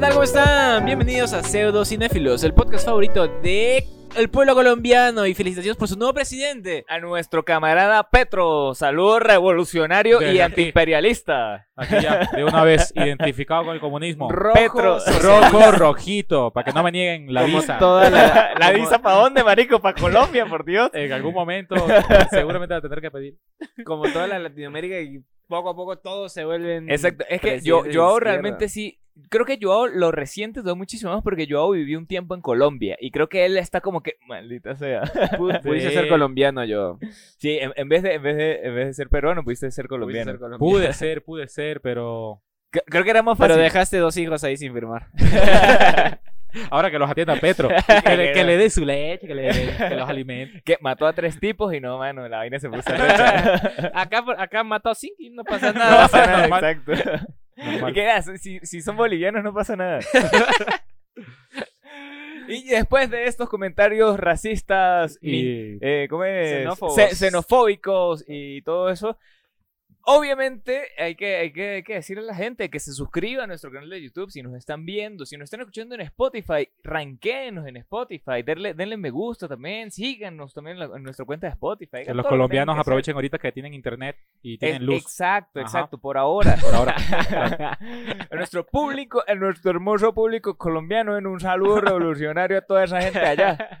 ¿qué tal? ¿Cómo están? Bienvenidos a Pseudo Cinéfilos, el podcast favorito de el pueblo colombiano y felicitaciones por su nuevo presidente. A nuestro camarada Petro, saludo revolucionario y Desde aquí. antiimperialista. Aquí ya, de una vez identificado con el comunismo. Rojo, Petro, Rojo, rojito, para que no me nieguen la Como visa. toda la- ¿La visa para dónde, marico? ¿Para Colombia, por Dios? En algún momento seguramente la tendré que pedir. como toda la Latinoamérica y poco a poco todos se vuelven Exacto, es que yo, Joao realmente sí, creo que Joao lo reciente todo muchísimo más porque Joao vivió un tiempo en Colombia y creo que él está como que, maldita sea. Pu- pudiste ser colombiano yo. Sí, en, en vez de, en, vez de, en vez de ser peruano, pudiste ser colombiano. Pudiste ser colombiano. Pude ser, pude ser, pero C- Creo que era más Pero fácil. dejaste dos hijos ahí sin firmar. ahora que los atienda Petro, que le, que le dé su leche, que, le, que los alimente. Que mató a tres tipos y no, mano, la vaina se puso recha. acá, por- acá mató a cinco y no pasa No nada. pasa nada, exacto. Normal. ¿Y haces? Si, si son bolivianos no pasa nada. y después de estos comentarios racistas y Y eh, ¿cómo es? Xenófobos. Xenofóbicos y todo eso. Obviamente hay que, hay, que, hay que decirle a la gente que se suscriba a nuestro canal de YouTube si nos están viendo, si nos están escuchando en Spotify, ranquéenos en Spotify, denle, denle me gusta también, síganos también en, la- en nuestra cuenta de Spotify. que los que colombianos hacer. aprovechen ahorita que tienen internet y tienen Es- luz. Exacto, Ajá. exacto, por ahora. Por ahora. a nuestro público, a nuestro hermoso público colombiano, en un saludo revolucionario a toda esa gente allá.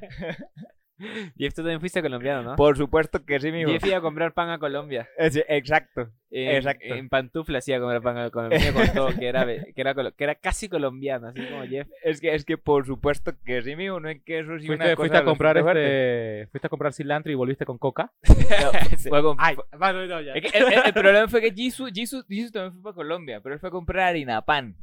Jeff, tú también fuiste colombiano, ¿no? Por supuesto que sí, mismo. Jeff iba a comprar pan a Colombia. exacto. En, Exacto. En pantuflas iba a comprar pan a Colombia. Me contó que era, que, era, colo- que era casi colombiano, así como Jeff. Es que, es que por supuesto que sí, mijo, no es que eso sí una Fuiste, cosa fuiste a comprar este, fuiste a comprar cilantro y volviste con coca. Fue con- Ay, fue- bueno, no, ya. es que el, el- el problema fue que Jesus, Jesus, Jesus también fue para Colombia, pero él fue a comprar harina pan.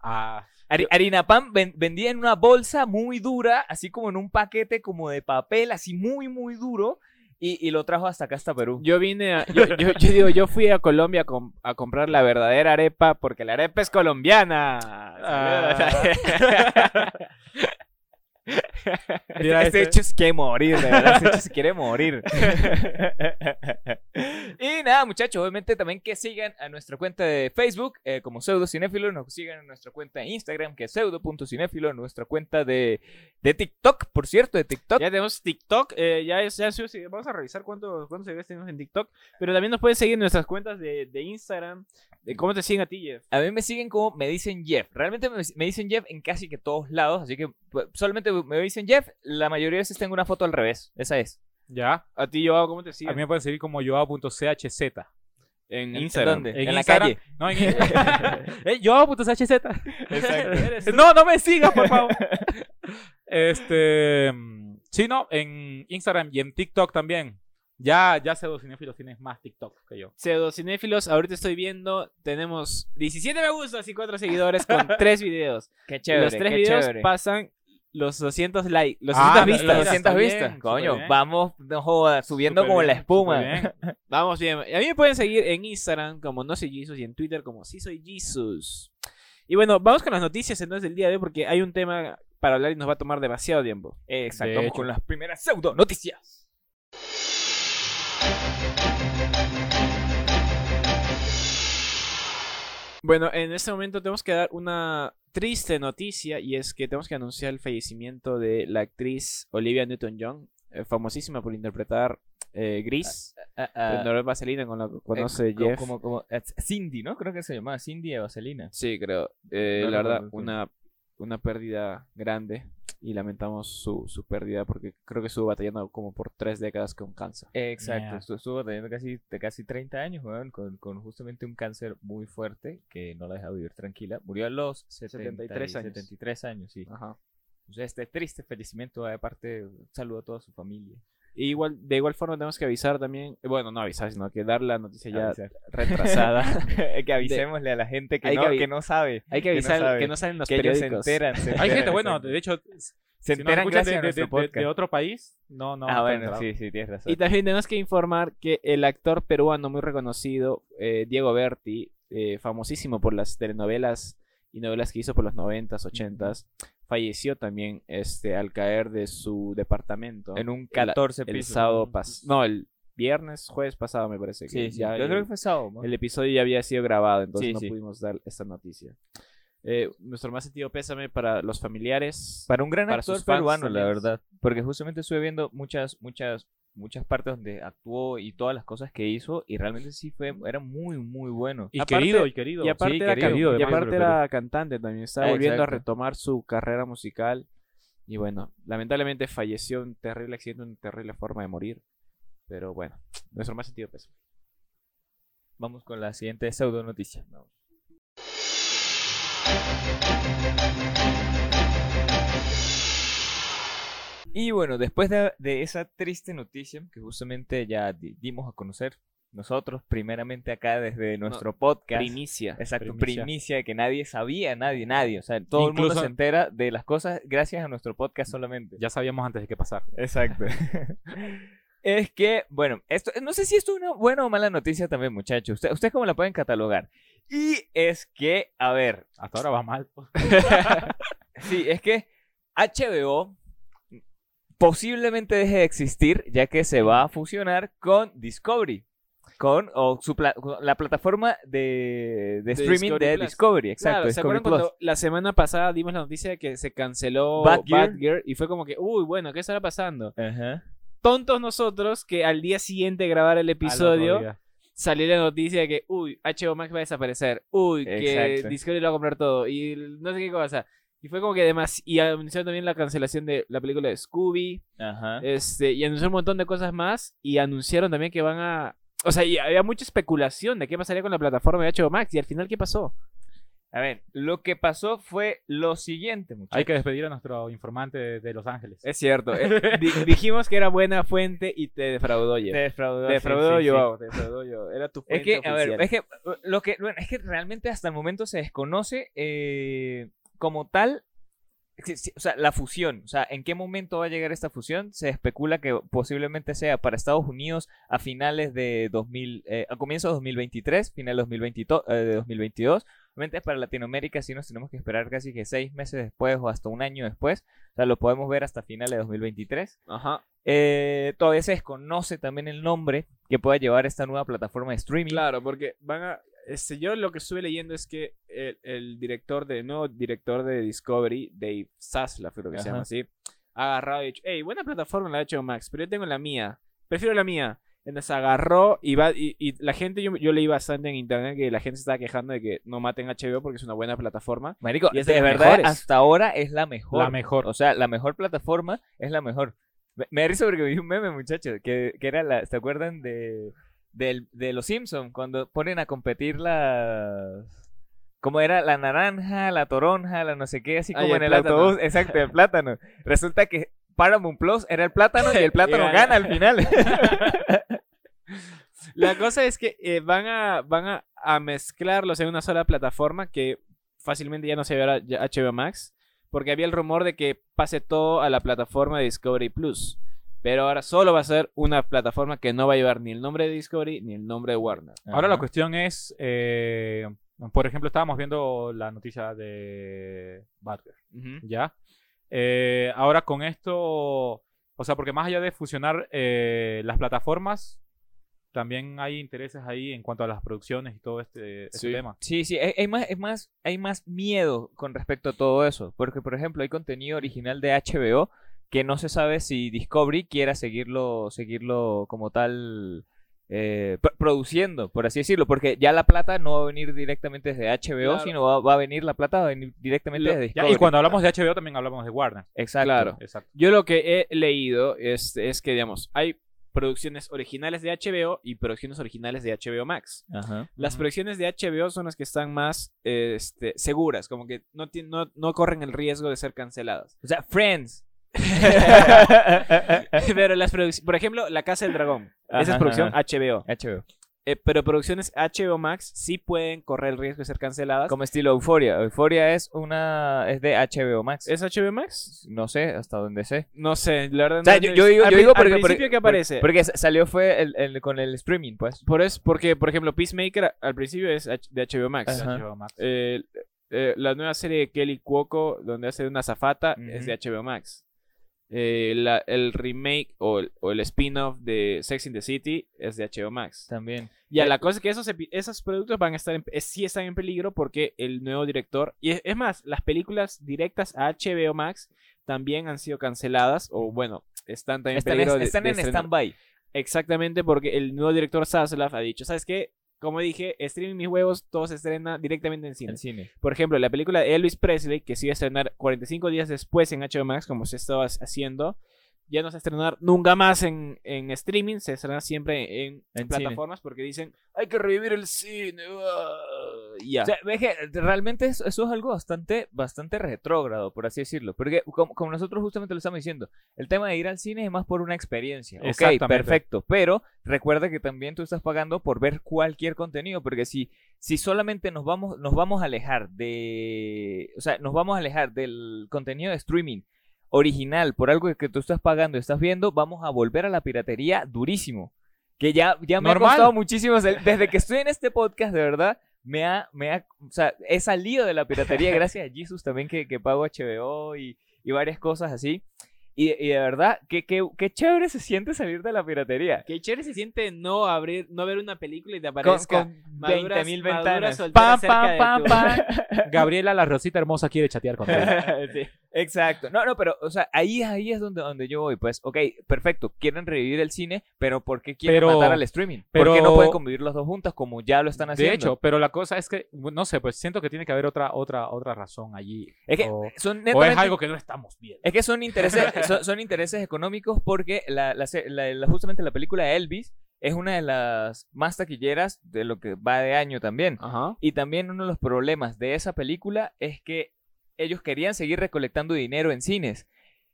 Ah, harina pan ven- vendía en una bolsa muy dura, así como en un paquete como de papel, así muy, muy duro, y, y lo trajo hasta acá, hasta Perú. Yo vine a, yo, yo, yo digo, yo fui a Colombia a, com- a comprar la verdadera arepa porque la arepa es colombiana. Ah. Este hecho se quiere morir, de verdad. Este hecho se quiere morir. y nada, muchachos, obviamente también que sigan a nuestra cuenta de Facebook eh, como Pseudo Cinéfilo, nos sigan en nuestra cuenta de Instagram que es pseudo.cinéfilo, nuestra cuenta de, de TikTok, por cierto, de TikTok. Ya tenemos TikTok, eh, ya, es- vamos a revisar cuántos cuántos seguidores tenemos en TikTok, pero también nos pueden seguir en nuestras cuentas de, de Instagram. De ¿Cómo te siguen a ti, Jeff? A mí me siguen como me dicen Jeff. Realmente me, me dicen Jeff en casi que todos lados, así que pues, solamente me dicen Jeff. La mayoría de veces tengo una foto al revés. Esa es. Ya. A ti, yo, ¿cómo te A siguen? mí me pueden seguir como joao.chz. en ¿En- Instagram. ¿En dónde? En, En la Instagram- calle. No, en eh, joao.chz. Exacto. No, no me sigas, por favor. Este. Sí, no, en Instagram y en TikTok también. Ya, ya sé dos cinéfilos tienes más TikTok que yo. Pseudocinéfilos, ahorita estoy viendo, tenemos 17 me gustas y 4 seguidores con 3 videos. Qué chévere. los 3 qué videos chévere. pasan los 200 likes, los Ah, 200 mira, vistas. Los mira, 200 está vistas. bien, Coño, vamos, no jodas, subiendo como bien, la espuma. bien. Vamos bien. A mí me pueden seguir en Instagram como no soy Jesus y en Twitter como sí soy Jesus. Y bueno, vamos con las noticias entonces del día de hoy porque hay un tema para hablar y nos va a tomar demasiado tiempo. Exacto, De con las primeras pseudo noticias. Bueno, en este momento tenemos que dar una triste noticia y es que tenemos que anunciar el fallecimiento de la actriz Olivia Newton-John, eh, famosísima por interpretar eh, Gris, Ah, en Norbert Vaselina, con la que conoce eh, Jeff. Como, como, Cindy, ¿no? Creo que se llamaba Cindy de Vaselina. Sí, creo. Eh, No la verdad, una, una pérdida grande y lamentamos su, su pérdida porque creo que estuvo batallando como por tres décadas con cáncer. Exacto, Mierda. estuvo, estuvo teniendo casi, de casi 30 años, weón, con, con justamente un cáncer muy fuerte que no la deja vivir tranquila. Murió a los 73 70 y años. 73 años, sí. Ajá. O sea, este triste fallecimiento, aparte, saludo a toda su familia. Y igual, de igual forma tenemos que avisar también, eh, bueno, no avisar, sino que dar la noticia ya Avisar. retrasada. que avisémosle a la gente que, Hay no, que avi- que no sabe. Hay que Que no avisar sabe. que no salen los que ellos se periódicos. enteran. se Hay gente, bueno, de hecho, se si enteran gracias de, a de- nuestro de- podcast. de otro país, no, no. ah, bueno, sí, sí, tienes razón. Y también tenemos que informar que el actor peruano muy reconocido, eh, Diego Berti, eh, famosísimo por las telenovelas y novelas que hizo por los 90s, 80s, falleció también este, al caer de su departamento. en un el- 14 el pisos. sábado pasado. No, el viernes, jueves pasado me parece que Sí, sí. ya Yo el, creo que fue sábado. ¿no? el episodio ya había sido grabado, entonces Sí, no sí. pudimos dar esta noticia. Eh, nuestro más sentido pésame para los familiares. Para un gran Para actor peruano, la verdad. Porque justamente estuve viendo muchas, muchas, muchas partes donde actuó y todas las cosas que hizo. Y realmente sí fue, era muy, muy bueno. Y Aparte- querido, y querido. y aparte, sí, era, querido, can- y aparte era cantante también. Estaba volviendo a retomar su carrera musical. Y bueno, lamentablemente falleció un terrible accidente, una terrible forma de morir. Pero bueno, nuestro más sentido pésame. Vamos con la siguiente pseudo noticia. Y bueno, después de, de esa triste noticia que justamente ya di- dimos a conocer nosotros, primeramente acá desde nuestro podcast. Primicia. Exacto, Primicia. primicia. que nadie sabía, nadie, nadie. O sea, todo el mundo se entera de las cosas gracias a nuestro podcast solamente. Ya sabíamos antes de qué pasar. Exacto. es que, bueno, esto, no sé si esto es una buena o mala noticia también, muchachos. Usted- ¿Ustedes cómo la pueden catalogar? Y es que, a ver, Hasta ahora va mal. sí, es que HBO posiblemente deje de existir ya que se va a fusionar con Discovery. Con o su pla- con la plataforma de, de streaming Discovery de Plus. Discovery, exacto. Claro, ¿se Discovery acuerdan Plus. cuando la semana pasada dimos la noticia de que se canceló Batgirl? Batgirl y fue como que, uy, bueno, ¿qué estará pasando? Ajá. Tontos nosotros que al día siguiente de grabar el episodio salió la noticia de que, uy, HBO Max va a desaparecer, uy, que Exacto. Discovery lo va a comprar todo y no sé qué cosa. Y fue como que además, y anunciaron también la cancelación de la película de Scooby, Ajá. este, y anunciaron un montón de cosas más, y anunciaron también que van a... O sea, y había mucha especulación de qué pasaría con la plataforma de HBO Max, y al final, ¿qué pasó? A ver, lo que pasó fue lo siguiente, muchachos. Hay que despedir a nuestro informante de, de Los Ángeles. Es cierto, eh, di- dijimos que era buena fuente y te defraudó, Jeff. Te defraudó. Te sí, defraudó sí, yo, te defraudó yo. Era tu fuente Es que, a ver, es que lo que, bueno, es que realmente hasta el momento se desconoce eh, como tal, o sea, la fusión, o sea, en qué momento va a llegar esta fusión, se especula que posiblemente sea para Estados Unidos a finales de 2000, eh, a comienzos de 2023, final de 2022, eh, de 2022. Obviamente para Latinoamérica sí nos tenemos que esperar casi que seis meses después o hasta un año después, o sea, lo podemos ver hasta finales de 2023. Ajá. Eh, todavía se desconoce también el nombre que pueda llevar esta nueva plataforma de streaming. Claro, porque van a. Este, yo lo que estuve leyendo es que el, el director de. No, director de Discovery, Dave Zaslav, creo que se llama así. Ha agarrado y dicho, hey, buena plataforma la de HBO Max, pero yo tengo la mía. Prefiero la mía. Entonces agarró y va. Y, y la gente, yo, yo leí bastante en internet que la gente se estaba quejando de que no maten HBO porque es una buena plataforma. Marico, Y es de, verdad, mejores. hasta ahora es la mejor. La mejor. O sea, la mejor plataforma es la mejor. Me, me risa porque vi un meme, muchachos, que, que era la. ¿Se acuerdan de, del- de Los Simpsons? Cuando ponen a competir las. Como era la naranja, la toronja, la no sé qué, así Ah, como en el el autobús. Exacto, el plátano. Resulta que Paramount Plus era el plátano y el plátano Y gana gana. al final. La cosa es que eh, van, a, van a, a mezclarlos en una sola plataforma que fácilmente ya no se verá HBO Max. Porque había el rumor de que pase todo a la plataforma de Discovery Plus. Pero ahora solo va a ser una plataforma que no va a llevar ni el nombre de Discovery ni el nombre de Warner. Ahora la cuestión es, eh, por ejemplo, estábamos viendo la noticia de Batgirl, Ujú. ¿ya? Eh, ahora con esto, o sea, porque más allá de fusionar eh, las plataformas, también hay intereses ahí en cuanto a las producciones y todo este, este Sí. tema. Sí, sí, hay, hay más, es más, hay más miedo con respecto a todo eso. Porque, por ejemplo, hay contenido original de HBO que no se sabe si Discovery quiera seguirlo, seguirlo como tal eh, pr- produciendo, por así decirlo. Porque ya la plata no va a venir directamente desde HBO, Claro. sino va, va a venir la plata va a venir directamente Lo- desde Ya, Discovery. y cuando hablamos de HBO también hablamos de Warner. Exacto. Claro. Exacto. Yo lo que he leído es, es que, digamos, hay producciones originales de HBO y producciones originales de HBO Max. Ajá. Las producciones de HBO son las que están más este, seguras, como que no, no, no corren el riesgo de ser canceladas. O sea, Friends. pero las producciones, por ejemplo, La Casa del Dragón, esa es producción ajá. HBO. HBO. Eh, pero producciones HBO Max sí pueden correr el riesgo de ser canceladas. Como estilo Euphoria. Euphoria es una es de HBO Max. ¿Es HBO Max? No sé, hasta donde sé. No sé, la verdad O sea, no- yo, digo, al, yo digo al porque, principio porque- que aparece. Porque salió fue el, el- con el streaming, pues. Por eso, porque, por ejemplo, Peacemaker al principio es de HBO Max. HBO Max. Eh, eh, la nueva serie de Kelly Cuoco, donde hace una zafata, es de HBO Max. Eh, la- el remake o el, o el spin-off de Sex in the City es de HBO Max. También. Ya, Eh, la cosa es que esos, esos productos van a estar en, eh, sí están en peligro porque el nuevo director, y es, es más, las películas directas a HBO Max también han sido canceladas, o bueno, están también en Están, peligro en- de- están de en stand-by. Exactamente porque el nuevo director Zaslav ha dicho, ¿sabes qué? Como dije, streaming mis huevos, todo se estrena directamente en cine. En cine. Por ejemplo, la película de Elvis Presley, que se iba a estrenar 45 días después en HBO Max, como se estaba haciendo, ya no se va a estrenar nunca más en, en streaming, se estrena siempre en, En plataformas porque dicen, hay que revivir el cine. ah", y ya. O sea, que realmente eso, eso es algo bastante, bastante retrógrado, por así decirlo. Porque como, como nosotros justamente lo estamos diciendo, el tema de ir al cine es más por una experiencia. Ok, perfecto. Pero recuerda que también tú estás pagando por ver cualquier contenido. Porque si, si solamente nos vamos, nos vamos a alejar de. O sea, nos vamos a alejar del contenido de streaming original por algo que tú estás pagando y estás viendo, vamos a volver a la piratería durísimo. Que ya, ya me Normal. ha costado muchísimo. Desde que estoy en este podcast, de verdad, me ha, me ha, o sea, he salido de la piratería gracias a Jesus también que, que pago HBO y, y varias cosas así. Y, y de verdad, qué, qué, qué chévere se siente salir de la piratería. Que chévere se siente no abrir, no ver una película y te Con, aparezca con maduras- 20.000 maduras ventanas. pam. Gabriela, la Rosita hermosa, quiere chatear contigo. Sí. Exacto. No, no, pero, o sea, ahí, ahí es donde, donde yo voy. Pues, ok, perfecto. Quieren revivir el cine, pero ¿por qué quieren Pero- matar al streaming? ¿Por qué no pueden convivir los dos juntas como ya lo están haciendo? De hecho, pero la cosa es que, no sé, pues siento que tiene que haber otra, otra, otra razón allí. es que o, son o es algo que no estamos viendo. Es que son intereses, son, son intereses económicos porque la, justamente la película Elvis es una de las más taquilleras de lo que va de año también. Ajá. Y también uno de los problemas de esa película es que ellos querían seguir recolectando dinero en cines.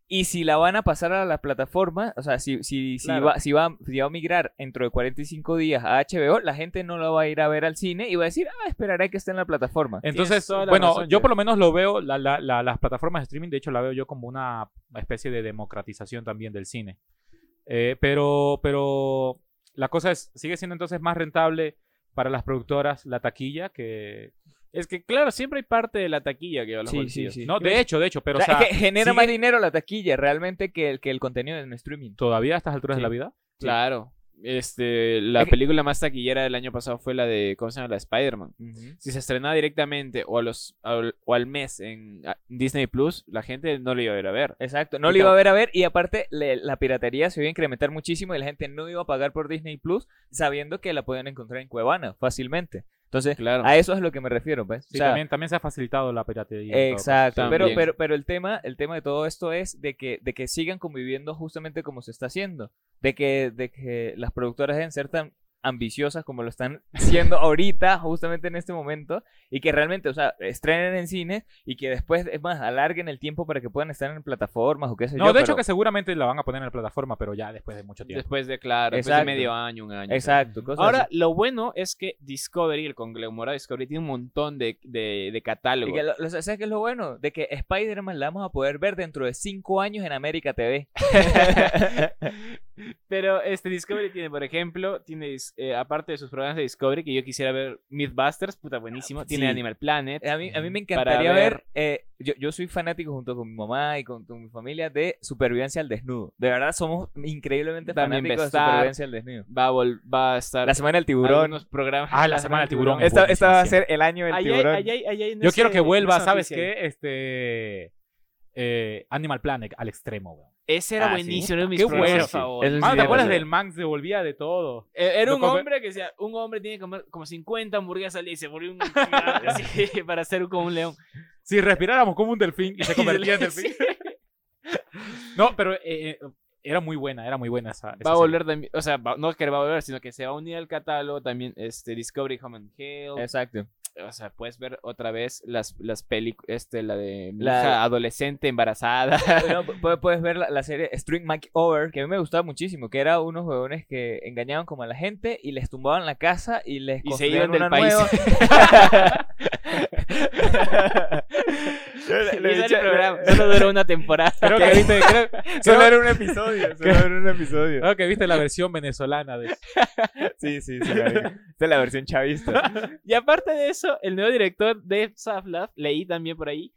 Y si la van a pasar a la plataforma, o sea, si, si, si, Claro. va, si, va, si va a migrar dentro de 45 días a HBO, la gente no la va a ir a ver al cine y va a decir, ah, esperaré que esté en la plataforma. Entonces, bueno, razón, yo por lo menos lo veo, la- la- la- las plataformas de streaming, de hecho, la veo yo como una especie de democratización también del cine. Eh, pero, pero la cosa es, sigue siendo entonces más rentable para las productoras la taquilla que... Es que, claro, siempre hay parte de la taquilla que va a los Sí, sí, bolsillos. sí. No, de hecho, de hecho, pero o sea, o sea, es que genera más dinero la taquilla realmente que el, que el contenido en streaming. todavía a estas alturas Sí. de la vida. Claro. Este, la Es que- película más taquillera del año pasado fue la de, ¿cómo se llama? La de Spider-Man. Si se estrenaba directamente o, a los, o al mes en Disney Plus, la gente no lo iba a ir a ver. Exacto, no lo iba a ver a ver y aparte le- la piratería se iba a incrementar muchísimo y la gente no iba a pagar por Disney Plus sabiendo que la podían encontrar en Cuevana fácilmente. Entonces, Claro. a eso es a lo que me refiero, ¿ves? Sí, O sea, también, también se ha facilitado la piratería. caso. Exacto, pero, pero, pero el tema, el tema de todo esto es de que, de que sigan conviviendo justamente como se está haciendo, de que, de que las productoras deben ser tan ambiciosas como lo están siendo ahorita, justamente en este momento, y que realmente, o sea, estrenen en cines y que después, es más, alarguen el tiempo para que puedan estar en plataformas o qué sé No, yo. de hecho pero- que seguramente la van a poner en la plataforma, pero ya después de mucho tiempo. Después de, claro, después Exacto. de medio año, un año. Exacto. cosas Ahora, así. lo bueno es que Discovery, el conglomerado Discovery, tiene un montón de, de, de Y catálogo. que lo- lo- ¿Sabes qué es lo bueno? De que Spider-Man la vamos a poder ver dentro de cinco años en América TV. Pero este Discovery tiene, por ejemplo, tiene eh, aparte de sus programas de Discovery, que yo quisiera ver Mythbusters, puta buenísimo. Tiene Sí. Animal Planet. A mí, a mí me Para encantaría ver, ver- eh, yo, yo soy fanático junto con mi mamá y con, con mi familia de Supervivencia al Desnudo. De verdad somos increíblemente También fanáticos de. Supervivencia al Desnudo. Va a, va a estar La Semana del Tiburón. algunos programas. Ah, la Semana del Tiburón es Esta, esta va a ser el año del Ahí hay- tiburón. ahí hay- ahí hay- no Yo sé- quiero que vuelva, ¿sabes qué? Este. eh, Animal Planet al extremo, weón. Ese era Ah, sí. buenísimo, era uno de mis Qué bueno. El- Mano, ¿te sí, acuerdas sí. del que se volvía de todo? Eh, Era un come- hombre que decía, un hombre tiene que comer como 50 hamburguesas al día y se volvió un así, para ser como un león. Si respiráramos como un delfín y se convertía en Sí. delfín. No, pero eh, eh, era muy buena, era muy buena esa. esa Va a volver también, o sea, va- no es que va a volver, sino que se va a unir al catálogo también este Discovery Home and. Exacto. O sea, puedes ver otra vez las, las películas, este, la de La- hija adolescente embarazada. No, pu- puedes ver la, la serie String Makeover, que a mí me gustaba muchísimo, que era unos huevones que engañaban como a la gente y les tumbaban la casa y les Y se iban del una país. el programa, Solo duró una temporada. Creo que viste, creo, Solo creo- era un episodio, solo era un episodio. creo que viste la versión venezolana de Sí, sí, sí. marico. Esta es la versión chavista. Y aparte de eso, el nuevo director de Saflab, leí también por ahí,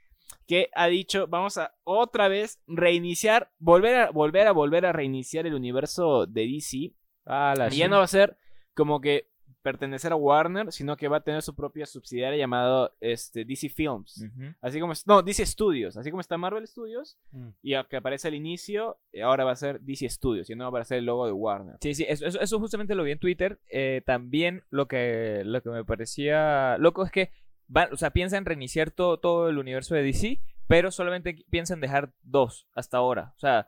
que ha dicho, vamos a otra vez reiniciar, volver a volver a volver a reiniciar el universo de DC. Ah, la Y ya no va a ser como que pertenecer a Warner, sino que va a tener su propia subsidiaria llamada este, DC Films. Así como no, DC Studios, así como está Marvel Studios Mm. y a- que aparece al inicio, eh, ahora va a ser DC Studios, y no va a aparecer el logo de Warner. Sí, sí, eso, eso, eso justamente lo vi en Twitter. Eh, también lo que, lo que me parecía loco es que van, o sea, piensan reiniciar todo, todo el universo de DC, pero solamente piensan dejar dos hasta ahora. O sea,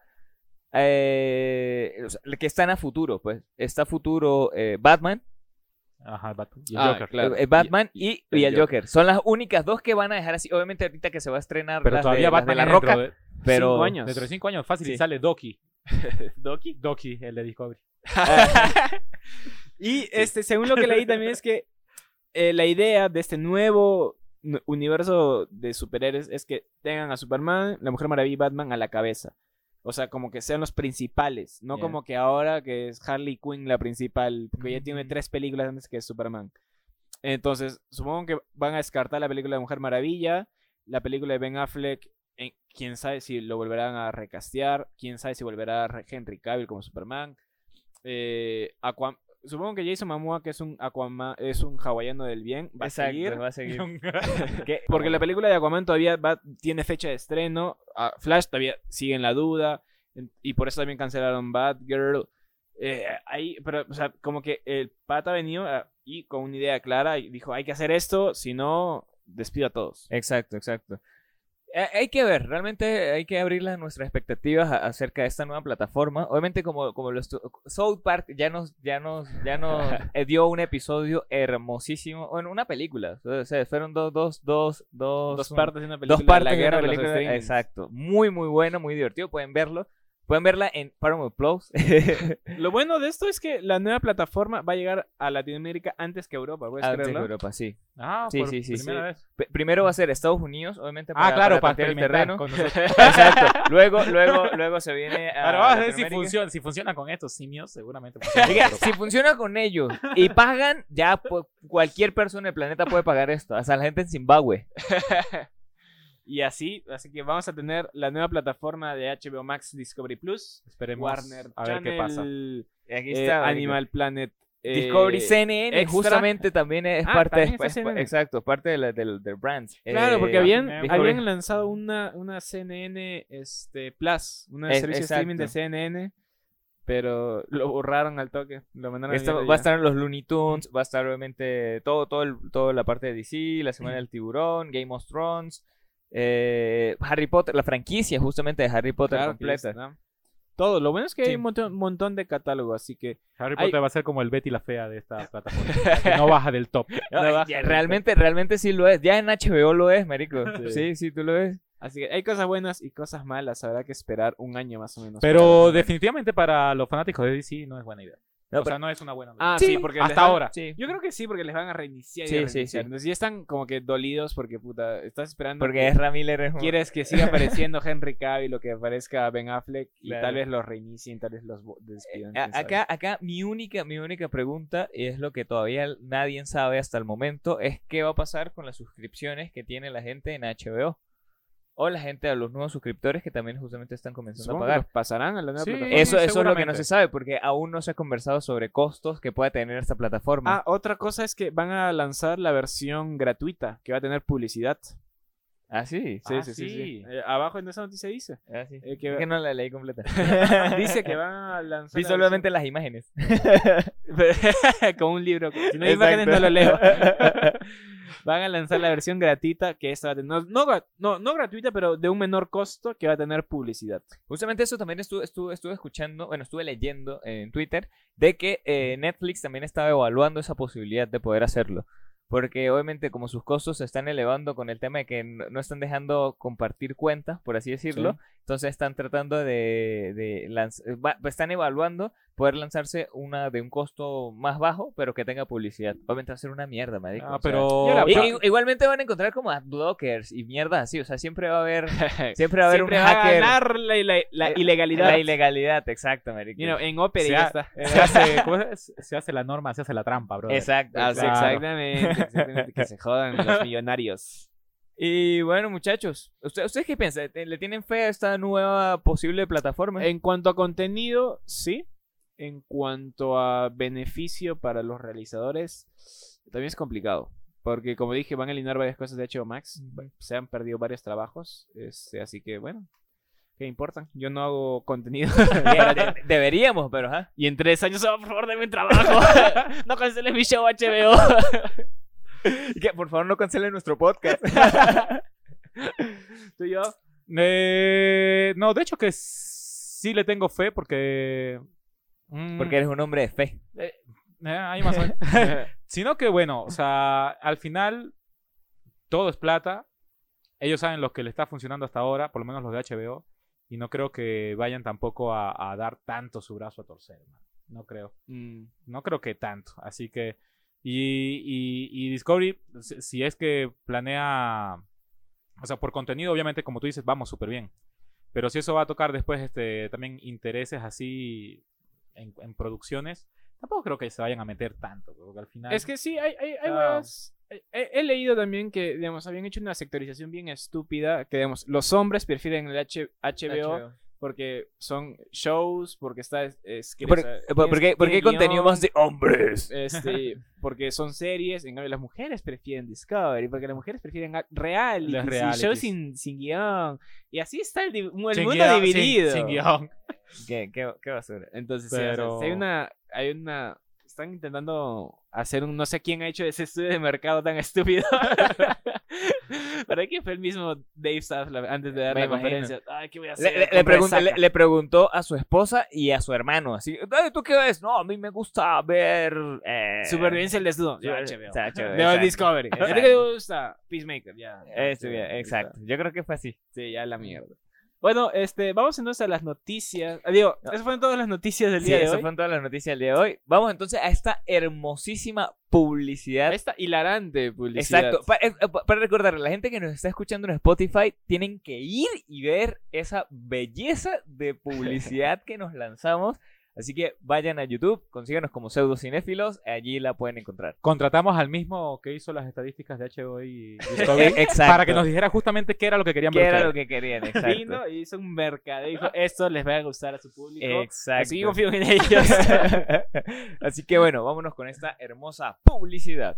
eh, o sea, que están a futuro, pues. Está a futuro eh, Batman, Ajá, Batman. Y el Ah, Joker. claro. eh, Batman y, y y el el Joker. Son las únicas dos que van a dejar así. Obviamente ahorita que se va a estrenar Pero las todavía de, las de Batman La Roca, de- pero... Cinco años. Dentro de cinco años, fácil, y sale Doki. Doki. Doki, el de Discovery. Y este, según lo que leí también es que eh, la idea de este nuevo universo de superhéroes es que tengan a Superman, la Mujer Maravilla y Batman a la cabeza. O sea, como que sean los principales, no como que ahora que es Harley Quinn la principal, porque ya tiene tres películas antes que Superman. Entonces, supongo que van a descartar la película de Mujer Maravilla, la película de Ben Affleck, en- quién sabe si lo volverán a recastear, quién sabe si volverá Henry Cavill como Superman. Eh, Aquam- Supongo que Jason Momoa, que es un Aquaman, es un hawaiano del bien, va a seguir. va a seguir. Porque la película de Aquaman todavía va- tiene fecha de estreno. ah, Flash todavía sigue en la duda. Y por eso también cancelaron Batgirl. Eh, ahí, pero, o sea, como que el pata venido ah, y con una idea clara y dijo: hay que hacer esto, si no, despido a todos. Exacto, exacto. Eh, Hay que ver, realmente hay que abrir las- nuestras expectativas acerca de esta nueva plataforma. Obviamente, como, como lo South Park ya nos, ya nos, ya nos eh, dio un episodio hermosísimo, bueno, una película. O sea, fueron dos, dos, dos, dos, Dos partes de una película. dos partes la de guerra una de película. streamings. Exacto, muy, muy bueno, muy divertido. Pueden verlo. Pueden verla en Paramount Plus. Lo bueno de esto es que la nueva plataforma va a llegar a Latinoamérica antes que Europa, ¿puedes Antes de creerlo? Europa, sí. Ah, Sí, por sí, sí, primera sí. vez. P- primero va a ser Estados Unidos, obviamente. Ah, claro, para tantear el experimentar terreno. con nosotros. Exacto. Luego, luego, luego se viene a. Claro, vamos a ver si Latinoamérica. funciona, si funciona con estos simios, seguramente funciona. Diga, si funciona con ellos y pagan, ya cualquier persona del planeta puede pagar esto. Hasta la gente en Zimbabue. Y así, así que vamos a tener la nueva plataforma de HBO Max Discovery Plus, Esperemos Warner a ver Channel, qué pasa. Aquí eh, está. Animal Planet, eh, Discovery CNN Extra. justamente también es Ah, parte también de, CNN. exacto parte de la- del, del brand Claro, porque Eh, habían, Discovery. habían lanzado una, una CNN este, Plus, un Es- servicio de streaming de. CNN, pero lo borraron al toque. Lo mandaron Esto va a estar en los Looney Tunes, va a estar obviamente todo, todo el- toda la parte de DC, la Semana del Tiburón, Game of Thrones, eh, Harry Potter, la franquicia justamente de Harry Potter Claro completa. Todo. Lo bueno es que Sí. hay un montón, montón de catálogo, así que Harry Hay- Potter va a ser como el Betty la fea de esta plataforma. que no baja del top. No, No baja ya, del realmente, realmente sí lo es. Ya en HBO lo es, marico. Sí. Sí, sí, tú lo ves. Así que hay cosas buenas y cosas malas. Habrá que esperar un año más o menos. Pero para definitivamente para los fanáticos de DC no es buena idea. No, o sea, no es una buena idea. Ah, Sí, sí, porque hasta van- ahora. Sí. Yo creo que sí, porque les van a reiniciar. y Sí, a sí, reiniciar. sí. Entonces ya están como que dolidos porque, puta, estás esperando. Porque que es Miller es Quieres que siga apareciendo Henry Cavill o que aparezca Ben Affleck y Claro. tal vez los reinicien, tal vez los despidan. Sabe. Acá, acá mi única, mi única pregunta, y es lo que todavía nadie sabe hasta el momento, es qué va a pasar con las suscripciones que tiene la gente en HBO. O la gente, a los nuevos suscriptores que también justamente están comenzando Supongo a que pagar. los pasarán a la nueva Sí. plataforma. Eso, eso es lo que no se sabe, porque aún no se ha conversado sobre costos que pueda tener esta plataforma. Ah, otra cosa es que van a lanzar la versión gratuita, que va a tener publicidad. Ah, sí. Sí, Ah, sí, sí. sí. sí. Eh, abajo en esa noticia dice. Ah, sí. Eh, que- Es que no la leí completa. dice que van a lanzar. Vi la solamente las imágenes. Como un libro. Si no hay imágenes, no lo leo. Van a lanzar la versión gratuita, que esta va a tener- no, no, no gratuita, pero de un menor costo, que va a tener publicidad. Justamente eso también estuve, estuve, estuve escuchando, bueno, estuve leyendo en Twitter de que eh, Netflix también estaba evaluando esa posibilidad de poder hacerlo. Porque obviamente como sus costos se están elevando con el tema de que no, están dejando compartir cuentas, por así decirlo. Entonces están tratando de, de lanz- va- están evaluando poder lanzarse una de un costo más bajo, pero que tenga publicidad. Obviamente va a ser una mierda, marico. Ah, pero... i- igualmente van a encontrar como adblockers y mierdas así, o sea, siempre va a haber, siempre va a haber Siempre un va a hacker. ganar la, la- la Eh, ilegalidad. La ilegalidad, exacto, marico. You know, en Opera se, ya ha- está. se hace, ¿cómo es? Se hace la norma, se hace la trampa, bro. Exacto. Claro. exactamente, exactamente, que se jodan los millonarios. Y bueno, muchachos, ¿usted- ¿ustedes qué piensan? ¿Le tienen fe a esta nueva posible plataforma? En cuanto a contenido, sí. En cuanto a beneficio para los realizadores, también es complicado. Porque como dije, van a eliminar varias cosas de HBO Max. Se han perdido varios trabajos. Este, así que bueno, ¿qué importa? Yo no hago contenido. De- deberíamos, pero ajá. y en tres años, oh, por favor, denme trabajo. no canceles mi show HBO. Que por favor no cancelen nuestro podcast. Tú y yo. Eh, no, de hecho que sí le tengo fe porque... mm, Porque eres un hombre de fe. eh, ahí más o menos. Sino que bueno, o sea, al final todo es plata. Ellos saben lo que le está funcionando hasta ahora, por lo menos los de HBO. Y no creo que vayan tampoco a, a dar tanto su brazo a torcer. man. No creo. Mm, No creo que tanto. Así que. Y, y, y Discovery, si es que planea. O sea, por contenido, obviamente, como tú dices, vamos súper bien. Pero si eso va a tocar después este, también intereses así en, en producciones, tampoco creo que se vayan a meter tanto. Porque al final. Es que sí, hay, hay, hay varias- He, he- he leído también que, digamos, habían hecho una sectorización bien estúpida, que, digamos, los hombres prefieren el H- HBO, porque son shows, porque está es- escrito- ¿Por, o sea, por- por qué, tienes- por qué tiene contenido más de hombres? Este, porque son series, en cambio las mujeres prefieren Discovery, porque las mujeres prefieren reality, Los shows sin, sin guion. Y así está el, el Sin mundo guion, sin- dividido. sin guion. ¿Qué, qué, qué basura? Entonces, sí, o sea, Pero- hay una, hay una, están intentando hacer un, no sé quién ha hecho ese estudio de mercado tan estúpido. Pero hay que fue el mismo Dave Zaslav antes de dar Me la imagino. conferencia. Ay, ¿qué voy a hacer? Le, le- preguntó a su esposa y a su hermano, así, "Ay, ¿tú qué ves? No, a mí me gusta ver... Eh... Supervivencia el desnudo. Yo HBO. HBO. Discovery. ¿A ti qué te gusta? Peacemaker, ya. Este, ahí exacto. Yo creo que fue así. Sí, ya la mierda. Bueno, este, vamos entonces a las noticias. Ah, Digo, No. esas fueron todas las noticias del Sí, día de hoy. fueron todas las noticias del día de hoy. Vamos entonces a esta hermosísima publicidad. Esta hilarante publicidad. Exacto. Pa- eh, eh, pa- para recordarle, la gente que nos está escuchando en Spotify tienen que ir y ver esa belleza de publicidad que nos lanzamos. Así que vayan a YouTube, consíganos como pseudocinéfilos, allí la pueden encontrar. Contratamos al mismo que hizo las estadísticas de HBO y Discovery Exacto. para que nos dijera justamente qué era lo que querían ¿Qué ver. era ustedes. lo que querían? Exacto. Vino y hizo un mercado. Dijo, esto les va a gustar a su público. Exacto. Así que confío en ellos. Así que bueno, vámonos con esta hermosa publicidad.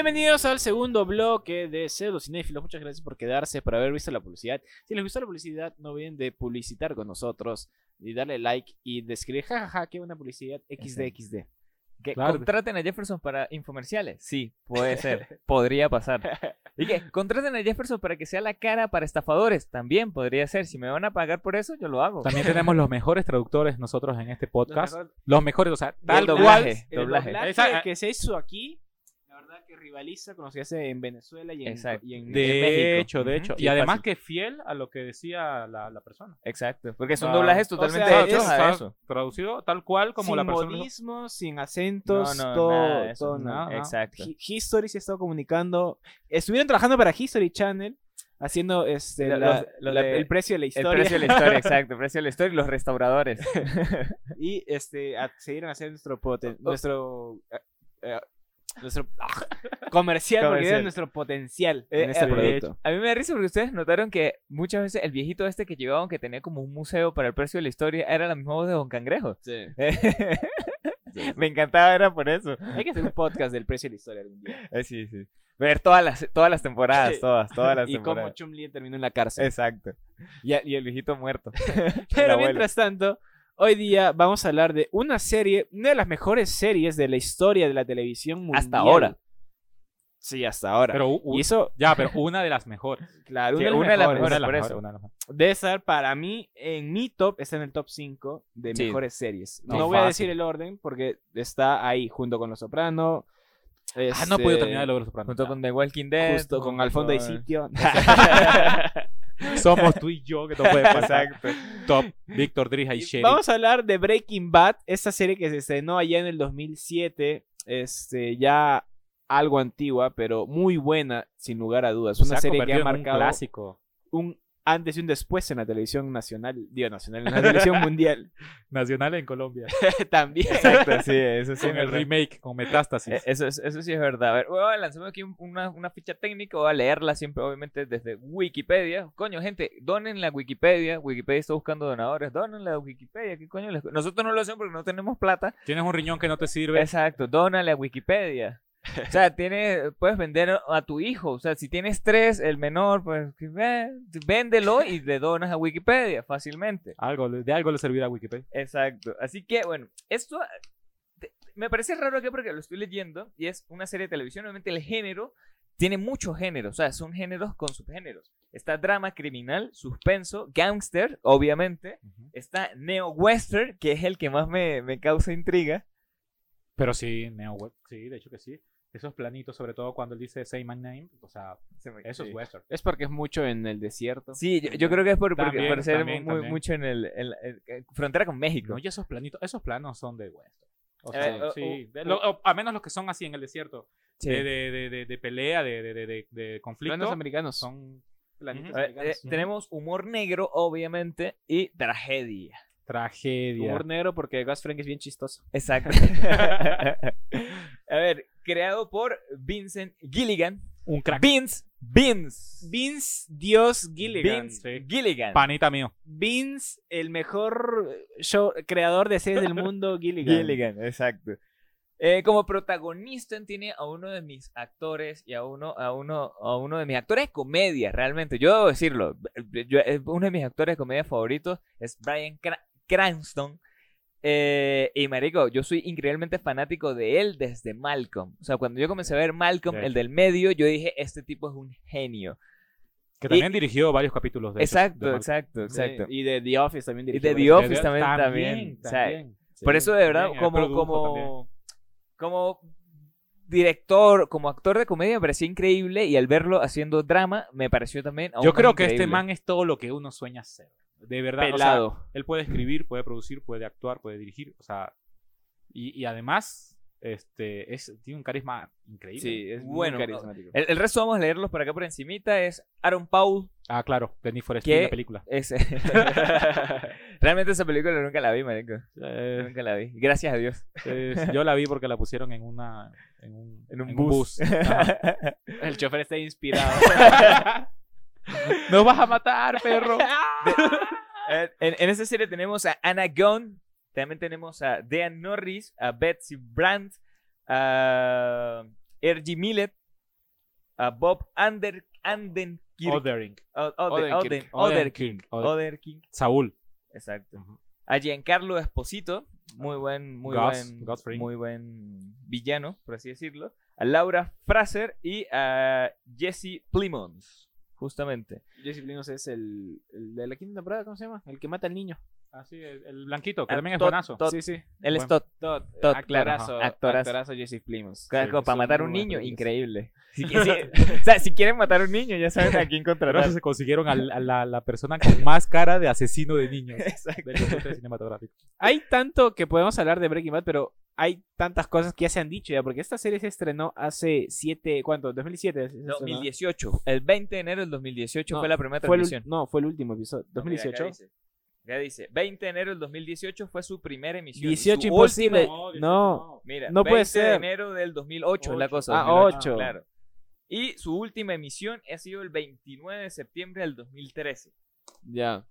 Bienvenidos al segundo bloque de Pseudo Cinéfilos. Muchas gracias por quedarse, por haber visto la publicidad. Si les gustó la publicidad, no olviden de publicitar con nosotros y darle like y de escribir jajaja, qué buena publicidad XDXD. ¿Que Claro. contraten a Jefferson para infomerciales? Sí, puede ser. podría pasar. ¿Y qué? ¿Contraten a Jefferson para que sea la cara para estafadores? También podría ser. Si me van a pagar por eso, yo lo hago. También tenemos los mejores traductores nosotros en este podcast. Los Los mejores, o sea, Y el tal doblaje. cual. El doblaje. doblaje Esa- que se hizo aquí, verdad que rivaliza con lo que hace en Venezuela y en, Exacto. y en- De en México. hecho, de hecho. sí, y es además fácil. que fiel a lo que decía la, la persona. Exacto. Porque son Ah, doblajes o totalmente sea, hechos es- a eso. Traducido tal cual como sin la persona. lo- modismos, sin acentos, No, no, todo, nada de eso. todo No, nada. no. Exacto. Hi- History se ha estado comunicando. Estuvieron trabajando para History Channel, haciendo este, Los- la- los la- de- el precio de la El historia. precio de la historia, exacto. El precio de la historia y los restauradores. y este, accedieron a hacer nuestro, poten- Oh. nuestro eh, eh, Nuestro comercial, porque es nuestro potencial Eh, en este eh, producto. A mí me da risa porque ustedes notaron que muchas veces el viejito este que llevaban, que tenía como un museo para el precio de la historia, era la misma voz de Don Cangrejo. me encantaba, era por eso. Hay que hacer un podcast del precio de la historia algún día. Eh, sí, sí. Ver todas las, todas las temporadas, Sí. todas, todas las y cómo temporadas. Chum Lee terminó en la cárcel. Exacto. Y, y el viejito muerto. Pero mientras tanto, hoy día vamos a hablar de una serie, una de las mejores series de la historia de la televisión mundial. Hasta ahora. Sí, hasta ahora. Pero u- y eso, ya, pero una de las mejores. claro, una, de las mejores. De las por mejores, eso. una de las mejores. Debe estar para mí en mi top, está en el top 5 de Sí. mejores series. No, No, voy a decir el orden porque está ahí junto con Los Soprano. Ah, no he podido este, terminar de lograr Soprano. Junto con The Walking Dead. Justo con junto Al fondo hay con- sitio. Somos tú y yo que no puede pasar. Exacto. Top, Víctor Drija y Sherry. Vamos a hablar de Breaking Bad, esta serie que se estrenó allá en el 2007, este, ya algo antigua, pero muy buena, sin lugar a dudas. Una serie que ha en un marcado clásico un antes y un después en la televisión nacional, digo nacional, en la televisión mundial nacional en Colombia. también. Exacto, sí, eso sí. con es el verdad. remake, con Metástasis. Eh, Eso, es- eso sí es verdad. A ver, voy a lanzarme aquí un- una, una ficha técnica, voy a leerla siempre, obviamente, desde Wikipedia. Coño, gente, donen la Wikipedia. Wikipedia está buscando donadores. Donen la Wikipedia. ¿Qué coño les- Nosotros no lo hacemos porque no tenemos plata. Tienes un riñón que no te sirve. Exacto, dónale a Wikipedia. O sea, tiene, puedes vender a tu hijo. O sea, si tienes tres, el menor, pues que véndelo y le donas a Wikipedia fácilmente. Algo, de algo le servirá Wikipedia. Exacto. Así que, bueno, esto me parece raro aquí porque lo estoy leyendo y es una serie de televisión. Obviamente, el género tiene muchos géneros, o sea, son géneros con subgéneros. Está drama criminal, suspenso, gangster, obviamente. Está neo-western, que es el que más me, me causa intriga. Pero sí, Neo Web, sí, de hecho que sí. Esos planitos, sobre todo cuando él dice Say My Name, o sea, Se me- eso sí. es western. Es porque es mucho en el desierto. Sí, yo, yo creo que es por, porque- por ser también, muy- también. mucho en el, en la- en- en frontera con México. No, y esos planitos, esos planos son de western. O Eh, sea, o- sí, lo- o- a menos los que son así en el desierto, Sí. de, de, de, de- de pelea, de, de, de, de, de conflicto, Planos americanos. son Planitos ver, americanos. eh, tenemos humor negro, obviamente, y tragedia. Tragedia. Humor negro porque Gus Fring es bien chistoso. Exacto. a ver, creado por Vincent Gilligan. Un crack. Vince, Vince. Vince Dios Gilligan. Vince sí. Gilligan. Panita mío. Vince, el mejor show, creador de series del mundo, Gilligan. Gilligan, exacto. Eh, como protagonista tiene a uno de mis actores y a uno, a uno, a uno de mis actores de comedia, realmente. Yo debo decirlo. yo- eh, uno de mis actores de comedia favoritos es Brian Cra- Cranston. Eh, y marico, yo soy increíblemente fanático de él desde Malcolm. O sea, cuando yo comencé a ver Malcolm, De el del medio, yo dije, este tipo es un genio. Que también dirigió varios capítulos de Exacto, de exacto, exacto. Y de The Office también Y dirigió de The Office también, también. O sea, también. Por eso, de verdad, como, como, director, como actor de comedia, me parecía increíble y al verlo haciendo drama, me pareció también. aún Yo más creo que este man es todo lo que uno sueña ser. De verdad. o sea, Pelado. él puede escribir, puede producir, puede actuar, puede dirigir. O sea, y, y además, este, es, tiene un carisma increíble. sí, es Bueno, muy carismático. El, el resto vamos a leerlos por acá por encimita. Es Aaron Paul. Ah, claro, Penny for ¿Qué? la película. Es... Realmente esa película nunca la vi, marico. Eh, Nunca la vi. Gracias a Dios. es- yo la vi porque la pusieron en una en un, En un en bus. Ajá. El chofer está inspirado. Nos vas a matar, perro. Eh, en, en esta serie tenemos a Anna Gunn, también tenemos a Dean Norris, a Betsy Brandt, a R.G. Millet, a Bob Ander, Andenkirk, Othering. O- Oden- Odenkirk. Oden- Odenkirk, Oden- Odenkirk, Saúl. exacto. A Giancarlo Esposito, muy buen, muy buen, muy buen villano, por así decirlo. A Laura Fraser y a Jesse Plimons, justamente. Jesse Plemons es el, el de la quinta temporada, ¿cómo se llama? El que mata al niño. Ah, sí, el, el blanquito, que Ah, también es buenazo. Todd- Sí, sí. Él es Bueno. Todd. Todd, Todd, actorazo. Actorazo. actorazo Jesse Plemons. Claro, Sí, como para matar a un niño, increíble. Si, si- o sea, si quieren matar a un niño, ya saben a quién contratar. eso se consiguieron a la, la persona con más cara de asesino de niños Exacto. cinematográfica. Hay tanto que podemos hablar de Breaking Bad, pero hay tantas cosas que ya se han dicho ya, porque esta serie se estrenó hace siete, ¿cuánto? ¿2007? se estrenó? 2018. El 20 de enero del 2018 No, fue la primera Fue el, transmisión. no, fue el último episodio. No, mira, ¿2018? dice. Ya dice, 20 de enero del 2018 fue su primera emisión. y 18 su imposible. última- No, No. Mira, No 20 puede de ser. enero del 2008 es la cosa. Ah, 2008, ocho. Claro. Y su última emisión ha sido el 29 de septiembre del 2013. Ya.